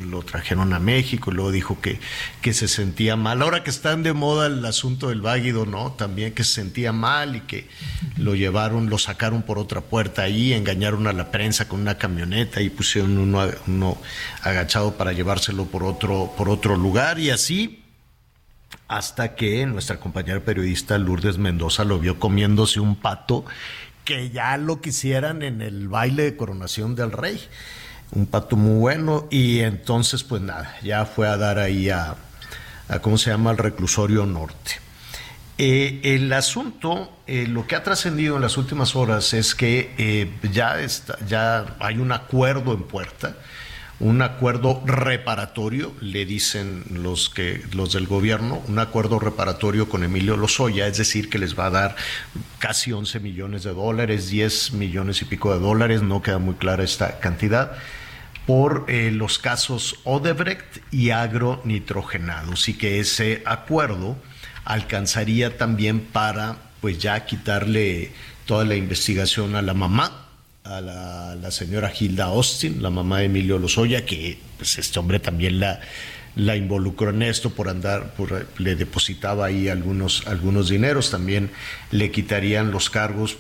lo trajeron a México y luego dijo que, que se sentía mal. Ahora que están de moda el asunto del váguido, ¿no? También que se sentía mal y que lo llevaron, lo sacaron por otra puerta ahí, engañaron a la prensa con una camioneta y pusieron uno, uno agachado para llevárselo por otro, por otro lugar y así hasta que nuestra compañera periodista Lourdes Mendoza lo vio comiéndose un pato que ya lo quisieran en el baile de coronación del rey. Un pato muy bueno y entonces pues nada, ya fue a dar ahí a, ¿cómo se llama?, al reclusorio norte. Eh, el asunto, eh, lo que ha trascendido en las últimas horas es que eh, ya, está, ya hay un acuerdo en puerta, un acuerdo reparatorio, le dicen los que los del gobierno, un acuerdo reparatorio con Emilio Lozoya, es decir, que les va a dar casi 11 millones de dólares, 10 millones y pico de dólares, no queda muy clara esta cantidad, por eh, los casos Odebrecht y agronitrogenados, y que ese acuerdo alcanzaría también para pues ya quitarle toda la investigación a la mamá a la, señora Hilda Austin, la mamá de Emilio Lozoya, que pues, este hombre también la, la involucró en esto por andar, por, le depositaba ahí algunos, algunos dineros, también le quitarían los cargos,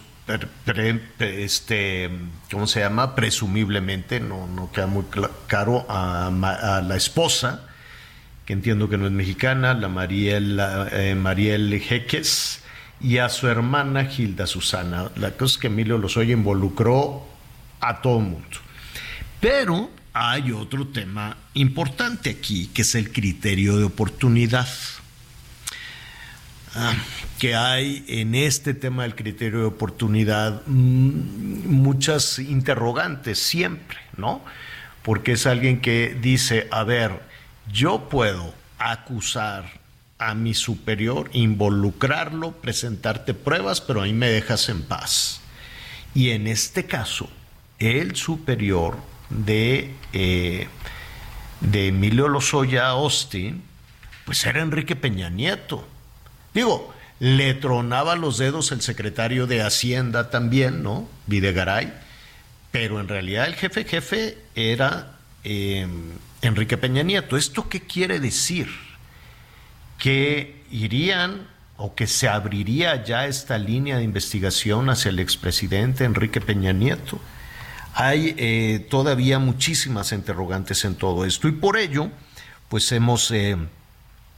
este, ¿cómo se llama? Presumiblemente, no, no queda muy claro, a, a, la esposa, que entiendo que no es mexicana, la Mariel, eh, Mariel Jeques, y a su hermana Gilda Susana. La cosa es que Emilio Lozoya involucró a todo mundo. Pero hay otro tema importante aquí, que es el criterio de oportunidad. Ah, que hay en este tema del criterio de oportunidad mmm, muchas interrogantes siempre, ¿no? Porque es alguien que dice, a ver, yo puedo acusar a mi superior, involucrarlo, presentarte pruebas, pero ahí me dejas en paz. Y en este caso, el superior de, eh, de Emilio Lozoya Austin, pues era Enrique Peña Nieto. Digo, le tronaba los dedos el secretario de Hacienda también, ¿no? Videgaray, pero en realidad el jefe jefe era eh, Enrique Peña Nieto. ¿Esto qué quiere decir? Que irían o que se abriría ya esta línea de investigación hacia el expresidente Enrique Peña Nieto. Hay eh, todavía muchísimas interrogantes en todo esto y por ello, pues hemos eh,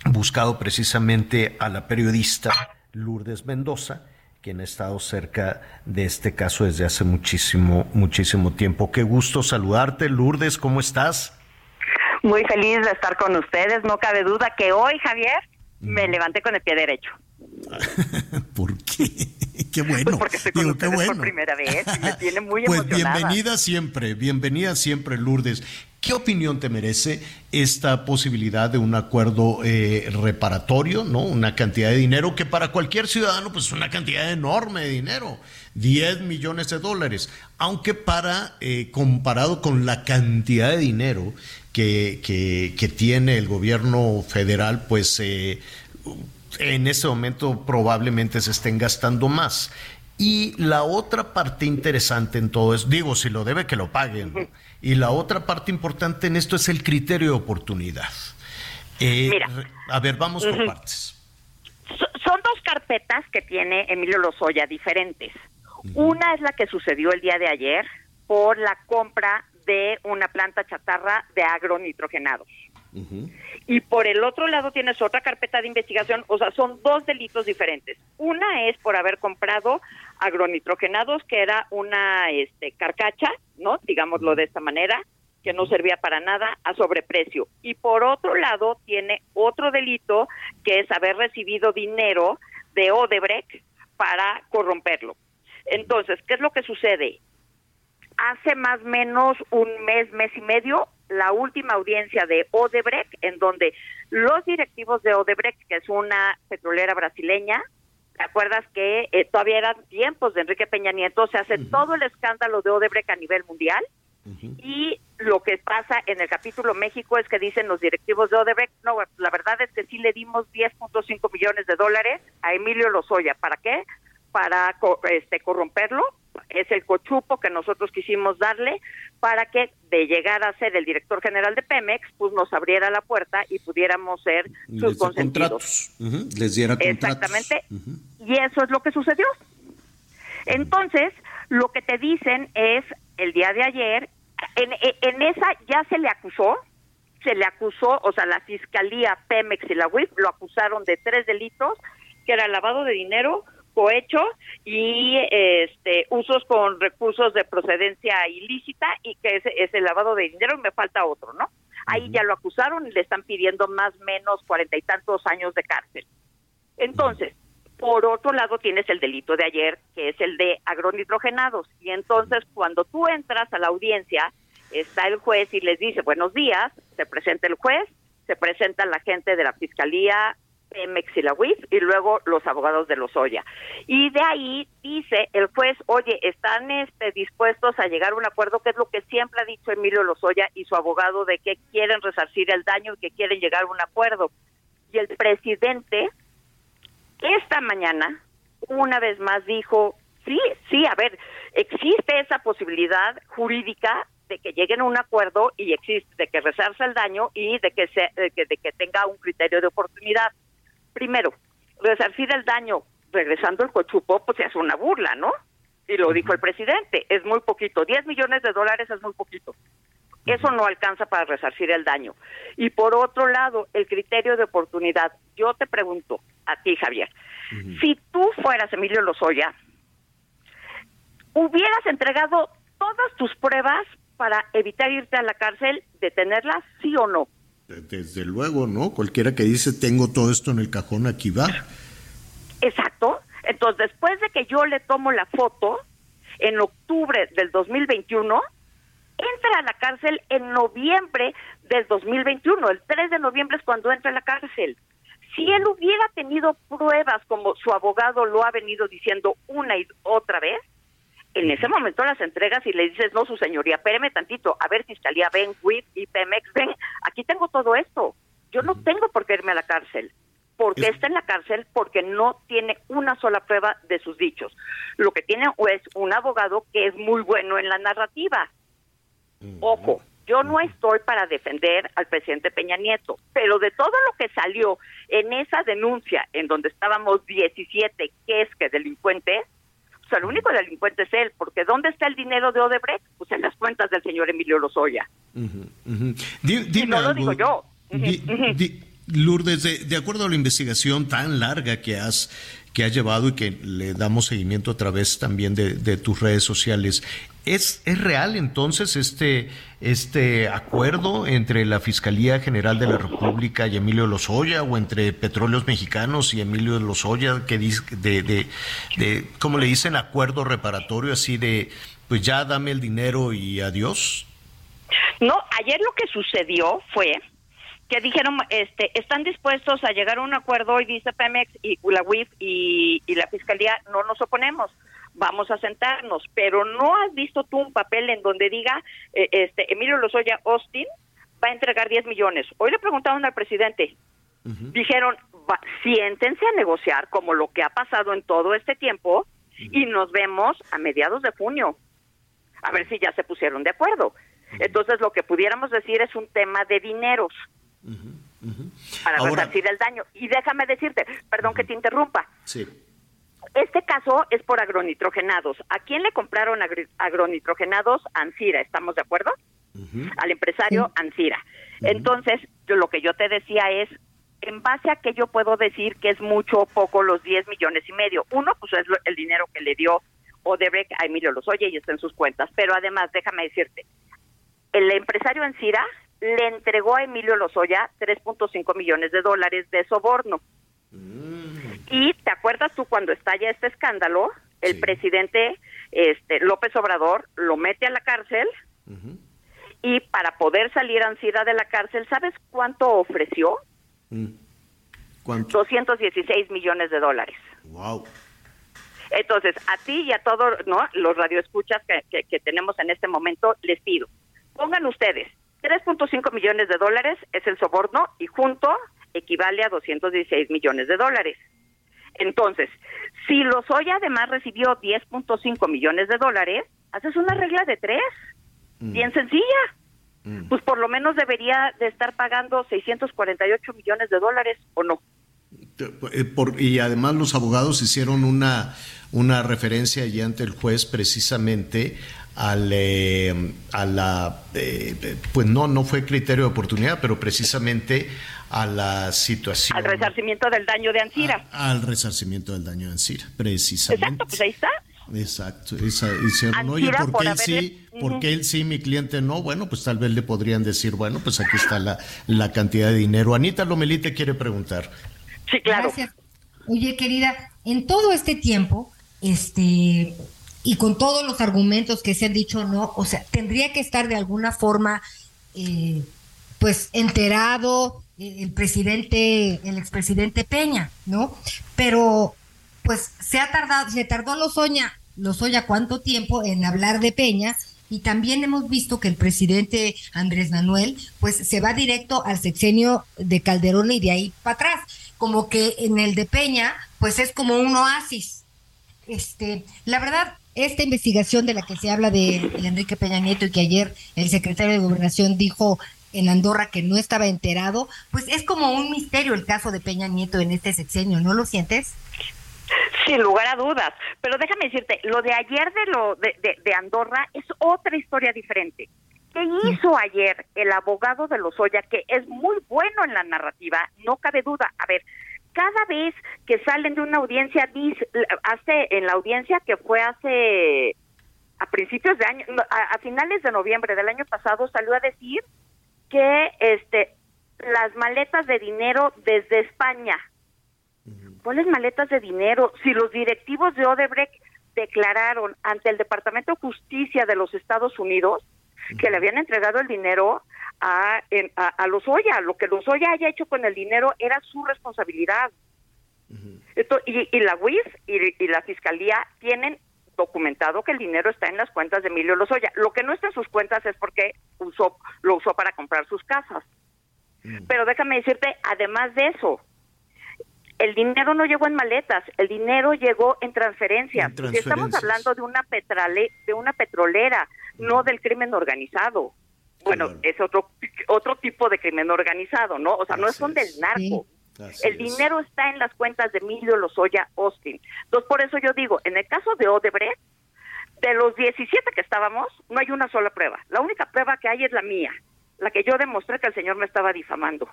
buscado precisamente a la periodista Lourdes Mendoza, quien ha estado cerca de este caso desde hace muchísimo, muchísimo tiempo. Qué gusto saludarte, Lourdes, ¿cómo estás? Muy feliz de estar con ustedes. No cabe duda que hoy, Javier, me levanté con el pie derecho. ¿Por qué? Qué bueno. Pues porque estoy con Digo, qué ustedes bueno. por primera vez y me tiene muy Pues emocionada. bienvenida siempre, bienvenida siempre, Lourdes. ¿Qué opinión te merece esta posibilidad de un acuerdo eh, reparatorio, no? Una cantidad de dinero que para cualquier ciudadano, pues es una cantidad enorme de dinero, 10 millones de dólares, aunque para, eh, comparado con la cantidad de dinero que, que, que tiene el gobierno federal, pues eh, en este momento probablemente se estén gastando más. Y la otra parte interesante en todo es, digo, si lo debe que lo paguen. Y la otra parte importante en esto es el criterio de oportunidad. Eh, Mira. a ver, vamos por partes. So- son dos carpetas que tiene Emilio Lozoya diferentes. Una es la que sucedió el día de ayer por la compra de una planta chatarra de agronitrogenados. y por el otro lado tienes otra carpeta de investigación, o sea, son dos delitos diferentes. Una es por haber comprado agronitrogenados, que era una este, carcacha, ¿no? Digámoslo de esta manera, que no servía para nada a sobreprecio. Y por otro lado tiene otro delito, que es haber recibido dinero de Odebrecht para corromperlo. Entonces, ¿qué es lo que sucede? Hace más o menos un mes, mes y medio, la última audiencia de Odebrecht, en donde los directivos de Odebrecht, que es una petrolera brasileña, ¿te acuerdas que eh, todavía eran tiempos de Enrique Peña Nieto? Se hace todo el escándalo de Odebrecht a nivel mundial. Y lo que pasa en el capítulo México es que dicen los directivos de Odebrecht, no, la verdad es que sí le dimos 10.5 millones de dólares a Emilio Lozoya. ¿Para qué? Para este, corromperlo. Es el cochupo que nosotros quisimos darle para que de llegar a ser el director general de Pemex, pues nos abriera la puerta y pudiéramos ser Les sus dio consentidos. contratos. Les diera contratos. Exactamente. Y eso es lo que sucedió. Entonces, lo que te dicen es, el día de ayer, en, en esa ya se le acusó, se le acusó, o sea, la Fiscalía, Pemex y la UIF lo acusaron de tres delitos, que era lavado de dinero, cohecho y este usos con recursos de procedencia ilícita y que es, es el lavado de dinero y me falta otro, ¿no? Ahí ya lo acusaron y le están pidiendo más o menos cuarenta y tantos años de cárcel. Entonces, por otro lado tienes el delito de ayer, que es el de agronitrogenados. Y entonces, cuando tú entras a la audiencia, está el juez y les dice, buenos días, se presenta el juez, se presenta la gente de la Fiscalía, Pemex y la UIF, y luego los abogados de Lozoya. Y de ahí dice el juez, oye, ¿están este, dispuestos a llegar a un acuerdo? Que es lo que siempre ha dicho Emilio Lozoya y su abogado, de que quieren resarcir el daño y que quieren llegar a un acuerdo. Y el presidente esta mañana, una vez más dijo, sí, sí, a ver, existe esa posibilidad jurídica de que lleguen a un acuerdo y existe de que resarza el daño y de que, se, de que, de que tenga un criterio de oportunidad. Primero, resarcir el daño regresando el cochupo, pues se hace una burla, ¿no? Y lo dijo el presidente, es muy poquito, 10 millones de dólares es muy poquito. Eso no alcanza para resarcir el daño. Y por otro lado, el criterio de oportunidad. Yo te pregunto a ti, Javier, si tú fueras Emilio Lozoya, ¿hubieras entregado todas tus pruebas para evitar irte a la cárcel, detenerlas, sí o no? Desde luego, ¿no? Cualquiera que dice tengo todo esto en el cajón, aquí va. Exacto. Entonces, después de que yo le tomo la foto, en octubre del 2021, entra a la cárcel en noviembre del 2021. El 3 de noviembre es cuando entra a la cárcel. Si él hubiera tenido pruebas, como su abogado lo ha venido diciendo una y otra vez, en ese momento las entregas y le dices, no, su señoría, espéreme tantito, a ver, Fiscalía, ven, WIP y Pemex, ven, aquí tengo todo esto. Yo no tengo por qué irme a la cárcel. porque está en la cárcel? Porque no tiene una sola prueba de sus dichos. Lo que tiene es un abogado que es muy bueno en la narrativa. Ojo, yo no estoy para defender al presidente Peña Nieto, pero de todo lo que salió en esa denuncia, en donde estábamos 17 que es que delincuentes, o sea, el único delincuente es él, porque ¿dónde está el dinero de Odebrecht? Pues en las cuentas del señor Emilio Lozoya. Di- dime no lo digo yo. Di- di- Lourdes, de, de acuerdo a la investigación tan larga que has, que has llevado y que le damos seguimiento a través también de, tus redes sociales, ¿es, ¿es real entonces este, este acuerdo entre la Fiscalía General de la República y Emilio Lozoya o entre Petróleos Mexicanos y Emilio Lozoya que dice de, de, de ¿cómo le dicen? Acuerdo reparatorio así de, pues ya dame el dinero y adiós. No, ayer lo que sucedió fue que dijeron, este, están dispuestos a llegar a un acuerdo y dice Pemex y la UIF y, y la Fiscalía, no nos oponemos, vamos a sentarnos, pero no has visto tú un papel en donde diga, eh, este, Emilio Lozoya Austin va a entregar 10 millones. Hoy le preguntaron al presidente, dijeron, "Va- siéntense a negociar como lo que ha pasado en todo este tiempo y nos vemos a mediados de junio. A ver si ya se pusieron de acuerdo. Entonces lo que pudiéramos decir es un tema de dineros para Ahora- resarcir el daño. Y déjame decirte, perdón que te interrumpa, Sí. este caso es por agronitrogenados. ¿A quién le compraron agri- agronitrogenados? Ansira, ¿estamos de acuerdo? Al empresario Ansira. Entonces, yo- lo que yo te decía es, en base a que yo puedo decir que es mucho o poco los 10 millones y medio. Uno, pues es lo- el dinero que le dio Odebrecht a Emilio Lozoya y está en sus cuentas. Pero además, déjame decirte, el empresario Encira le entregó a Emilio Lozoya 3.5 millones de dólares de soborno. Y te acuerdas tú cuando estalla este escándalo, el presidente este López Obrador lo mete a la cárcel y para poder salir Ancira de la cárcel, ¿sabes cuánto ofreció? ¿Cuánto? 216 millones de dólares. Wow. Entonces, a ti y a todos ¿no? los radioescuchas que, que, que tenemos en este momento, les pido, pongan ustedes, 3.5 millones de dólares es el soborno y junto equivale a 216 millones de dólares. Entonces, si Lozoya además recibió 10.5 millones de dólares, haces una regla de tres, bien sencilla. Pues por lo menos debería de estar pagando 648 millones de dólares, ¿o no? Eh, por- y además los abogados hicieron una, una referencia allí ante el juez precisamente al, eh, a la, eh, eh, pues no, no fue criterio de oportunidad, pero precisamente a la situación, Al resarcimiento del daño de Ancira. al resarcimiento del daño de Ancira, precisamente. Exacto, pues ahí está. Exacto, esa, hicieron, oye, ¿por por qué él haberle- sí, por qué él sí, mi cliente no? Bueno, pues tal vez le podrían decir, bueno, pues aquí está la, la cantidad de dinero. Anita Lomelí te quiere preguntar. Sí, claro. Gracias. Oye, querida, en todo este tiempo, este, y con todos los argumentos que se han dicho, no, o sea, tendría que estar de alguna forma, eh, pues, enterado eh, el presidente, el expresidente Peña, ¿no? Pero, pues, se ha tardado, se tardó Lozoya, Lozoya cuánto tiempo en hablar de Peña, y también hemos visto que el presidente Andrés Manuel, pues, se va directo al sexenio de Calderón y de ahí para atrás como que en el de Peña, pues es como un oasis. Este, la verdad, esta investigación de la que se habla de, de Enrique Peña Nieto y que ayer el secretario de Gobernación dijo en Andorra que no estaba enterado, pues es como un misterio el caso de Peña Nieto en este sexenio, ¿no lo sientes? Sin lugar a dudas. Pero déjame decirte, lo de ayer de lo de, de- de Andorra es otra historia diferente. ¿Qué hizo ayer el abogado de Lozoya, que es muy bueno en la narrativa? No cabe duda. A ver, cada vez que salen de una audiencia, dice, hace en la audiencia que fue hace a principios de año, a, a finales de noviembre del año pasado, salió a decir que este las maletas de dinero desde España ¿Cuáles maletas de dinero? Si los directivos de Odebrecht declararon ante el Departamento de Justicia de los Estados Unidos que le habían entregado el dinero a, en- a, a Lozoya, lo que Lozoya haya hecho con el dinero era su responsabilidad. Esto, y, y la UIS y, y la Fiscalía tienen documentado que el dinero está en las cuentas de Emilio Lozoya. Lo que no está en sus cuentas es porque usó, lo usó para comprar sus casas. Pero déjame decirte, además de eso, el dinero no llegó en maletas, el dinero llegó en transferencias. En Porque Estamos transferencias. hablando de una petrale, de una petrolera, no del crimen organizado. Bueno, es otro otro tipo de crimen organizado, ¿no? O sea, no son del narco. el dinero está en las cuentas de Emilio Lozoya Austin. Entonces, por eso yo digo, en el caso de Odebrecht, de los 17 que estábamos, no hay una sola prueba. La única prueba que hay es la mía, la que yo demostré que el señor me estaba difamando.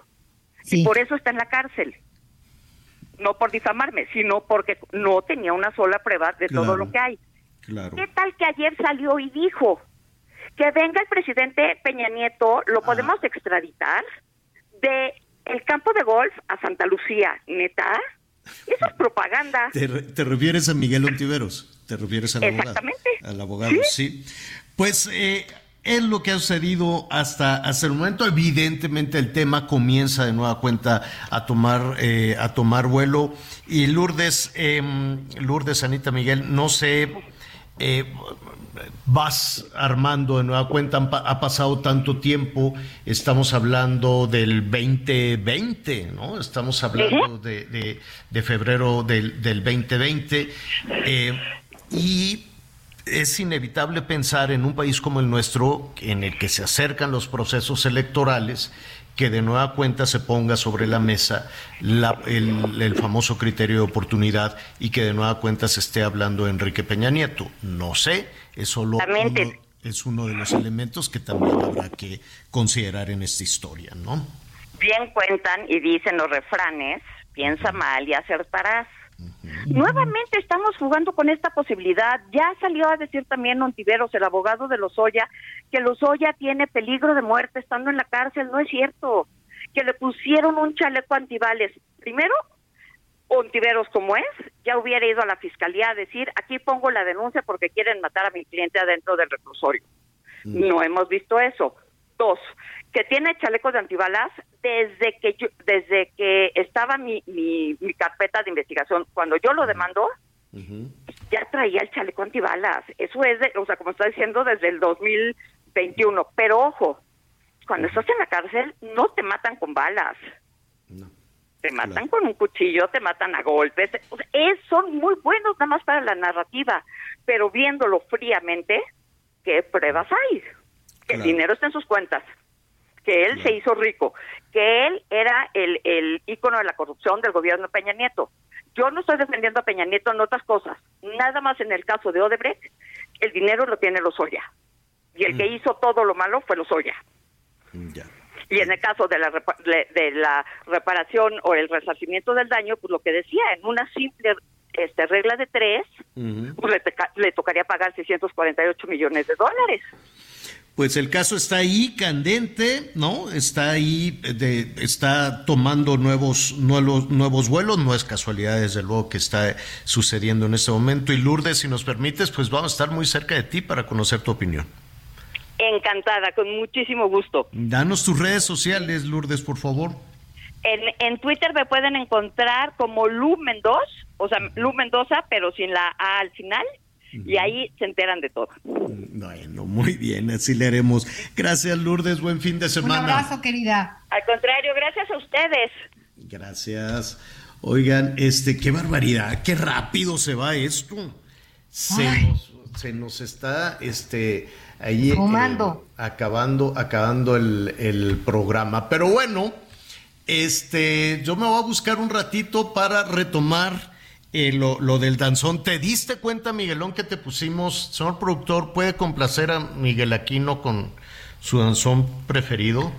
Y por eso está en la cárcel. No por difamarme, sino porque no tenía una sola prueba de todo lo que hay. Claro. ¿Qué tal que ayer salió y dijo que venga el presidente Peña Nieto, lo podemos extraditar de el campo de golf a Santa Lucía, neta? Eso es propaganda. ¿Te, re- te refieres a Miguel Ontiveros? ¿Te refieres al abogado? Exactamente. Al abogado, sí. Pues eh, es lo que ha sucedido hasta, hasta el momento. Evidentemente el tema comienza de nueva cuenta a tomar, eh, a tomar vuelo. Y Lourdes, em, Lourdes, Anita Miguel, no sé, eh, vas armando de nueva cuenta, ha pasado tanto tiempo, estamos hablando del 2020, ¿no? Estamos hablando de, de- de febrero del, del 2020. eh, y es inevitable pensar en un país como el nuestro, en el que se acercan los procesos electorales, que de nueva cuenta se ponga sobre la mesa la- el, el famoso criterio de oportunidad y que de nueva cuenta se esté hablando de Enrique Peña Nieto. No sé, es solo uno, es uno de los elementos que también habrá que considerar en esta historia, ¿no? bien cuentan y dicen los refranes, piensa mal y acertarás. Nuevamente estamos jugando con esta posibilidad. Ya salió a decir también Ontiveros, el abogado de Lozoya, que Lozoya tiene peligro de muerte estando en la cárcel. No es cierto. Que le pusieron un chaleco antibales. Primero, Ontiveros como es, ya hubiera ido a la fiscalía a decir, aquí pongo la denuncia porque quieren matar a mi cliente adentro del reclusorio. No hemos visto eso. Dos, que tiene chalecos de antibalas desde que yo, desde que estaba mi, mi, mi carpeta de investigación. Cuando yo lo demandó, ya traía el chaleco antibalas. Eso es, de, o sea, como está diciendo, desde el 2021. Pero ojo, cuando estás en la cárcel, no te matan con balas. Te matan con un cuchillo, te matan a golpes. O sea, es, son muy buenos nada más para la narrativa, pero viéndolo fríamente, ¿qué pruebas hay? Que el dinero está en sus cuentas, que él se hizo rico, que él era el, el ícono de la corrupción del gobierno de Peña Nieto. Yo no estoy defendiendo a Peña Nieto en otras cosas. Nada más en el caso de Odebrecht, el dinero lo tiene Lozoya. Y el que hizo todo lo malo fue Lozoya. Y en el caso de la, de, la reparación o el resarcimiento del daño, pues lo que decía, en una simple este, regla de tres, pues le, le tocaría pagar 648 millones de dólares. Pues el caso está ahí candente, ¿no? Está ahí, eh, de, está tomando nuevos, nuevos, nuevos vuelos. No es casualidad, desde luego, que está sucediendo en este momento. Y Lourdes, si nos permites, pues vamos a estar muy cerca de ti para conocer tu opinión. Encantada, con muchísimo gusto. Danos tus redes sociales, Lourdes, por favor. En, en Twitter me pueden encontrar como Lu Mendoza, o sea, Lu Mendoza, pero sin la A al final, y ahí se enteran de todo. Bueno, muy bien, así le haremos. Gracias, Lourdes. Buen fin de Un semana. abrazo, querida. Al contrario, gracias a ustedes. Gracias. Oigan, este, qué barbaridad, qué rápido se va esto. Se, nos, se nos está, este, ahí eh, acabando, acabando el, el programa. Pero bueno, este, yo me voy a buscar un ratito para retomar eh, lo, lo del danzón. ¿Te diste cuenta, Miguelón, que te pusimos, señor productor, puede complacer a Miguel Aquino con su danzón preferido?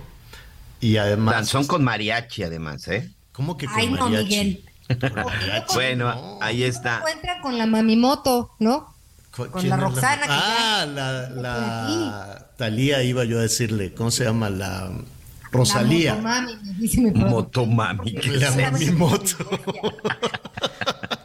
Y además. Danzón con mariachi, además, ¿eh? ¿Cómo que con Ay, no, mariachi? Miguel. Bueno, ahí está. Encuentra con la mamimoto, ¿no? Con ¿Quién la Roxana. que Ah, la, la Talía iba yo a decirle, ¿cómo se llama? La Rosalía. La motomami, me dice mi productor. Motomami. ¿qué La mamimoto.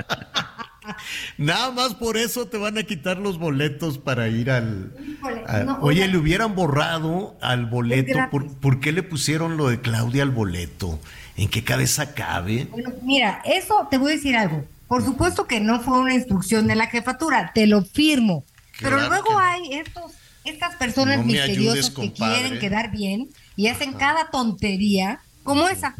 Nada más por eso te van a quitar los boletos para ir al... Híjole, a- no, oye, le hubieran borrado al boleto. ¿Por, por qué le pusieron lo de Claudia al boleto? ¿En qué cabeza cabe? Bueno, mira, eso te voy a decir algo. Por supuesto que no fue una instrucción de la jefatura, te lo firmo. Pero luego que hay estos, estas personas No me ayudes, misteriosas que quieren quedar bien y hacen cada tontería como esa.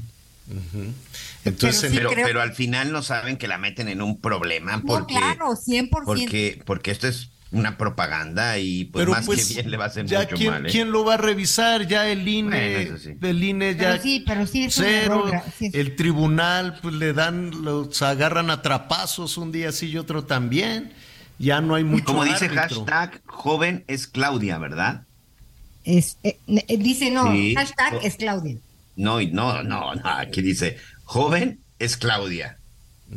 Entonces, sí pero, creo pero que- al final no saben que la meten en un problema No, porque, claro, 100%. porque, porque esto es una propaganda y pues Pero más pues, que bien le va a hacer ya mucho quién, mal. ¿eh? quién lo va a revisar? Ya el INE, Bueno, eso sí. el INE ya Pero sí, pero sí es cero, sí es- el tribunal pues le dan, los agarran a trapazos un día sí y otro también, ya no hay mucho Como dice árbitro. hashtag joven es Claudia, ¿verdad? Es, eh, eh, dice no, Sí. hashtag es Claudia. No, y no, no, no, aquí dice joven es Claudia.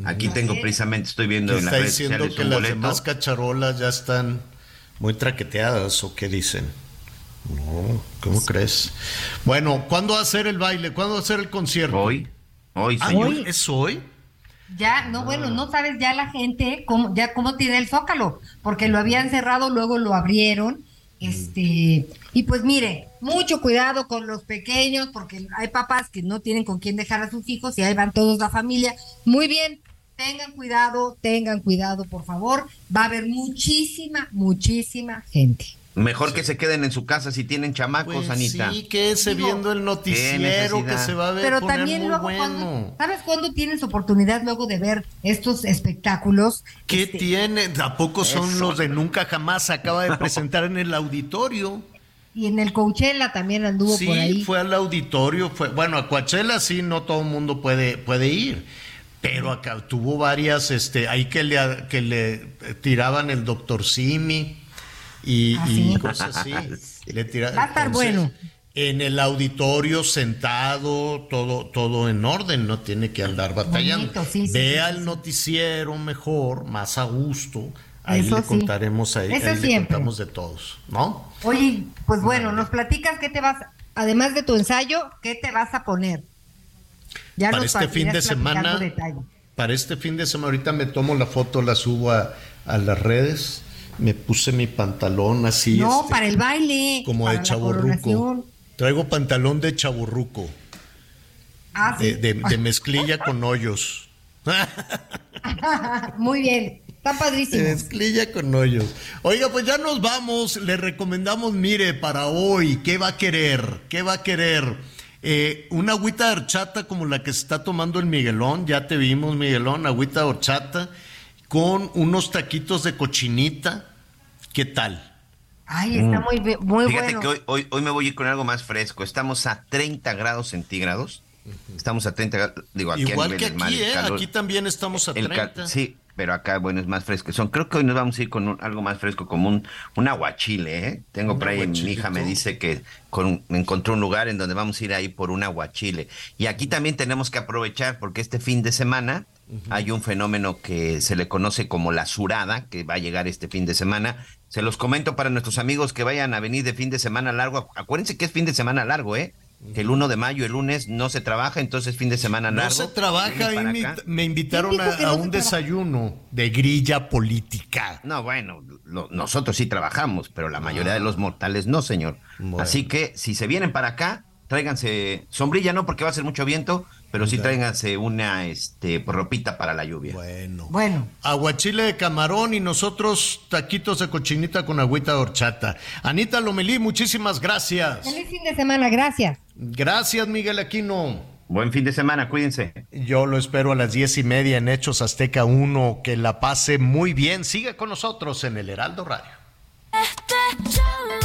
Aquí tengo precisamente, estoy viendo en las está redes diciendo sociales que un las boleto. demás cacharolas ya están muy traqueteadas o qué dicen. No, ¿cómo crees? Bueno, ¿cuándo va a ser el baile? ¿Cuándo va a ser el concierto? Hoy, hoy, Ah, señor. Hoy. ¿Es hoy? Ya, no, bueno, no sabes ya la gente cómo, ya cómo tiene el zócalo, porque lo habían cerrado, luego lo abrieron, este, y pues mire, mucho cuidado con los pequeños, porque hay papás que no tienen con quién dejar a sus hijos y ahí van todos la familia. Muy bien, tengan cuidado, tengan cuidado, por favor, va a haber muchísima, muchísima gente. Mejor que se queden en su casa si tienen chamacos, Pues Anita. sí, que se Digo, viendo el noticiero que se va a ver Pero poner también muy luego, bueno. cuando, ¿sabes cuándo tienes oportunidad luego de ver estos espectáculos? ¿Qué Este, tiene? ¿A poco son Eso. los de Nunca Jamás? Se acaba de presentar en el auditorio. Y en el Coachella también anduvo sí, por ahí. fue al auditorio. Fue, bueno, a Coachella sí, no todo el mundo puede, puede ir. Pero acá tuvo varias, este, ahí que le, que le tiraban el doctor Simi y, ¿Ah, y sí? cosas así. Le tira- Va a estar bueno. en el auditorio sentado, todo, todo en orden, no tiene que andar batallando. Bonito, sí, sí, Vea sí, el noticiero mejor, más a gusto. Ahí Eso le sí. contaremos, ahí, Eso ahí le contamos de todos, ¿no? Oye, pues bueno, nos platicas qué te vas, además de tu ensayo, qué te vas a poner. Ya Para nos este fin de semana, detalle. para este fin de semana, ahorita me tomo la foto, la subo a, a las redes, me puse mi pantalón así. no, este, para el baile. como de chaburruco. Traigo pantalón de chaburruco, Ah, sí. de, de- de mezclilla con hoyos. Muy bien, está padrísimo. De mezclilla con hoyos. Oiga, pues ya nos vamos. Le recomendamos, mire, para hoy, ¿qué va a querer? ¿Qué va a querer? Eh, una agüita de horchata como la que se está tomando el Miguelón. Ya te vimos, Miguelón, agüita de horchata con unos taquitos de cochinita. ¿Qué tal? Ay, está muy, bi- muy Fíjate bueno. que hoy, hoy, hoy me voy a ir con algo más fresco. Estamos a 30 grados centígrados. Estamos a 30 grados, digo, aquí a Igual nivel que del mar, aquí, ¿eh? calor- Aquí también estamos a el ca- 30. sí, pero acá, bueno, es más fresco. Son, creo que hoy nos vamos a ir con un- algo más fresco, como un, un aguachile, ¿eh? Tengo Un por ahí, mi hija me dice que con, encontró un lugar en donde vamos a ir ahí por un aguachile. Y aquí también tenemos que aprovechar, porque este fin de semana hay un fenómeno que se le conoce como la surada, que va a llegar este fin de semana. Se los comento para nuestros amigos que vayan a venir de fin de semana largo. Acuérdense que es fin de semana largo, ¿eh? Que el 1 de mayo, el lunes, no se trabaja, entonces fin de semana No largo. se trabaja, me, invitaron a, a un desayuno de grilla política. No, bueno, lo- nosotros sí trabajamos, pero la mayoría de los mortales no, señor. Bueno. Así que si se vienen para acá, tráiganse sombrilla, no porque va a ser mucho viento, pero sí tráiganse una este ropita para la lluvia. Bueno. Bueno. Aguachile de camarón y nosotros taquitos de cochinita con agüita de horchata. Anita Lomelí, muchísimas gracias. Feliz fin de semana, gracias. Gracias, Miguel Aquino. Buen fin de semana, cuídense. Yo lo espero a las diez y media en Hechos Azteca 1. Que la pase muy bien. Siga con nosotros en el Heraldo Radio. Este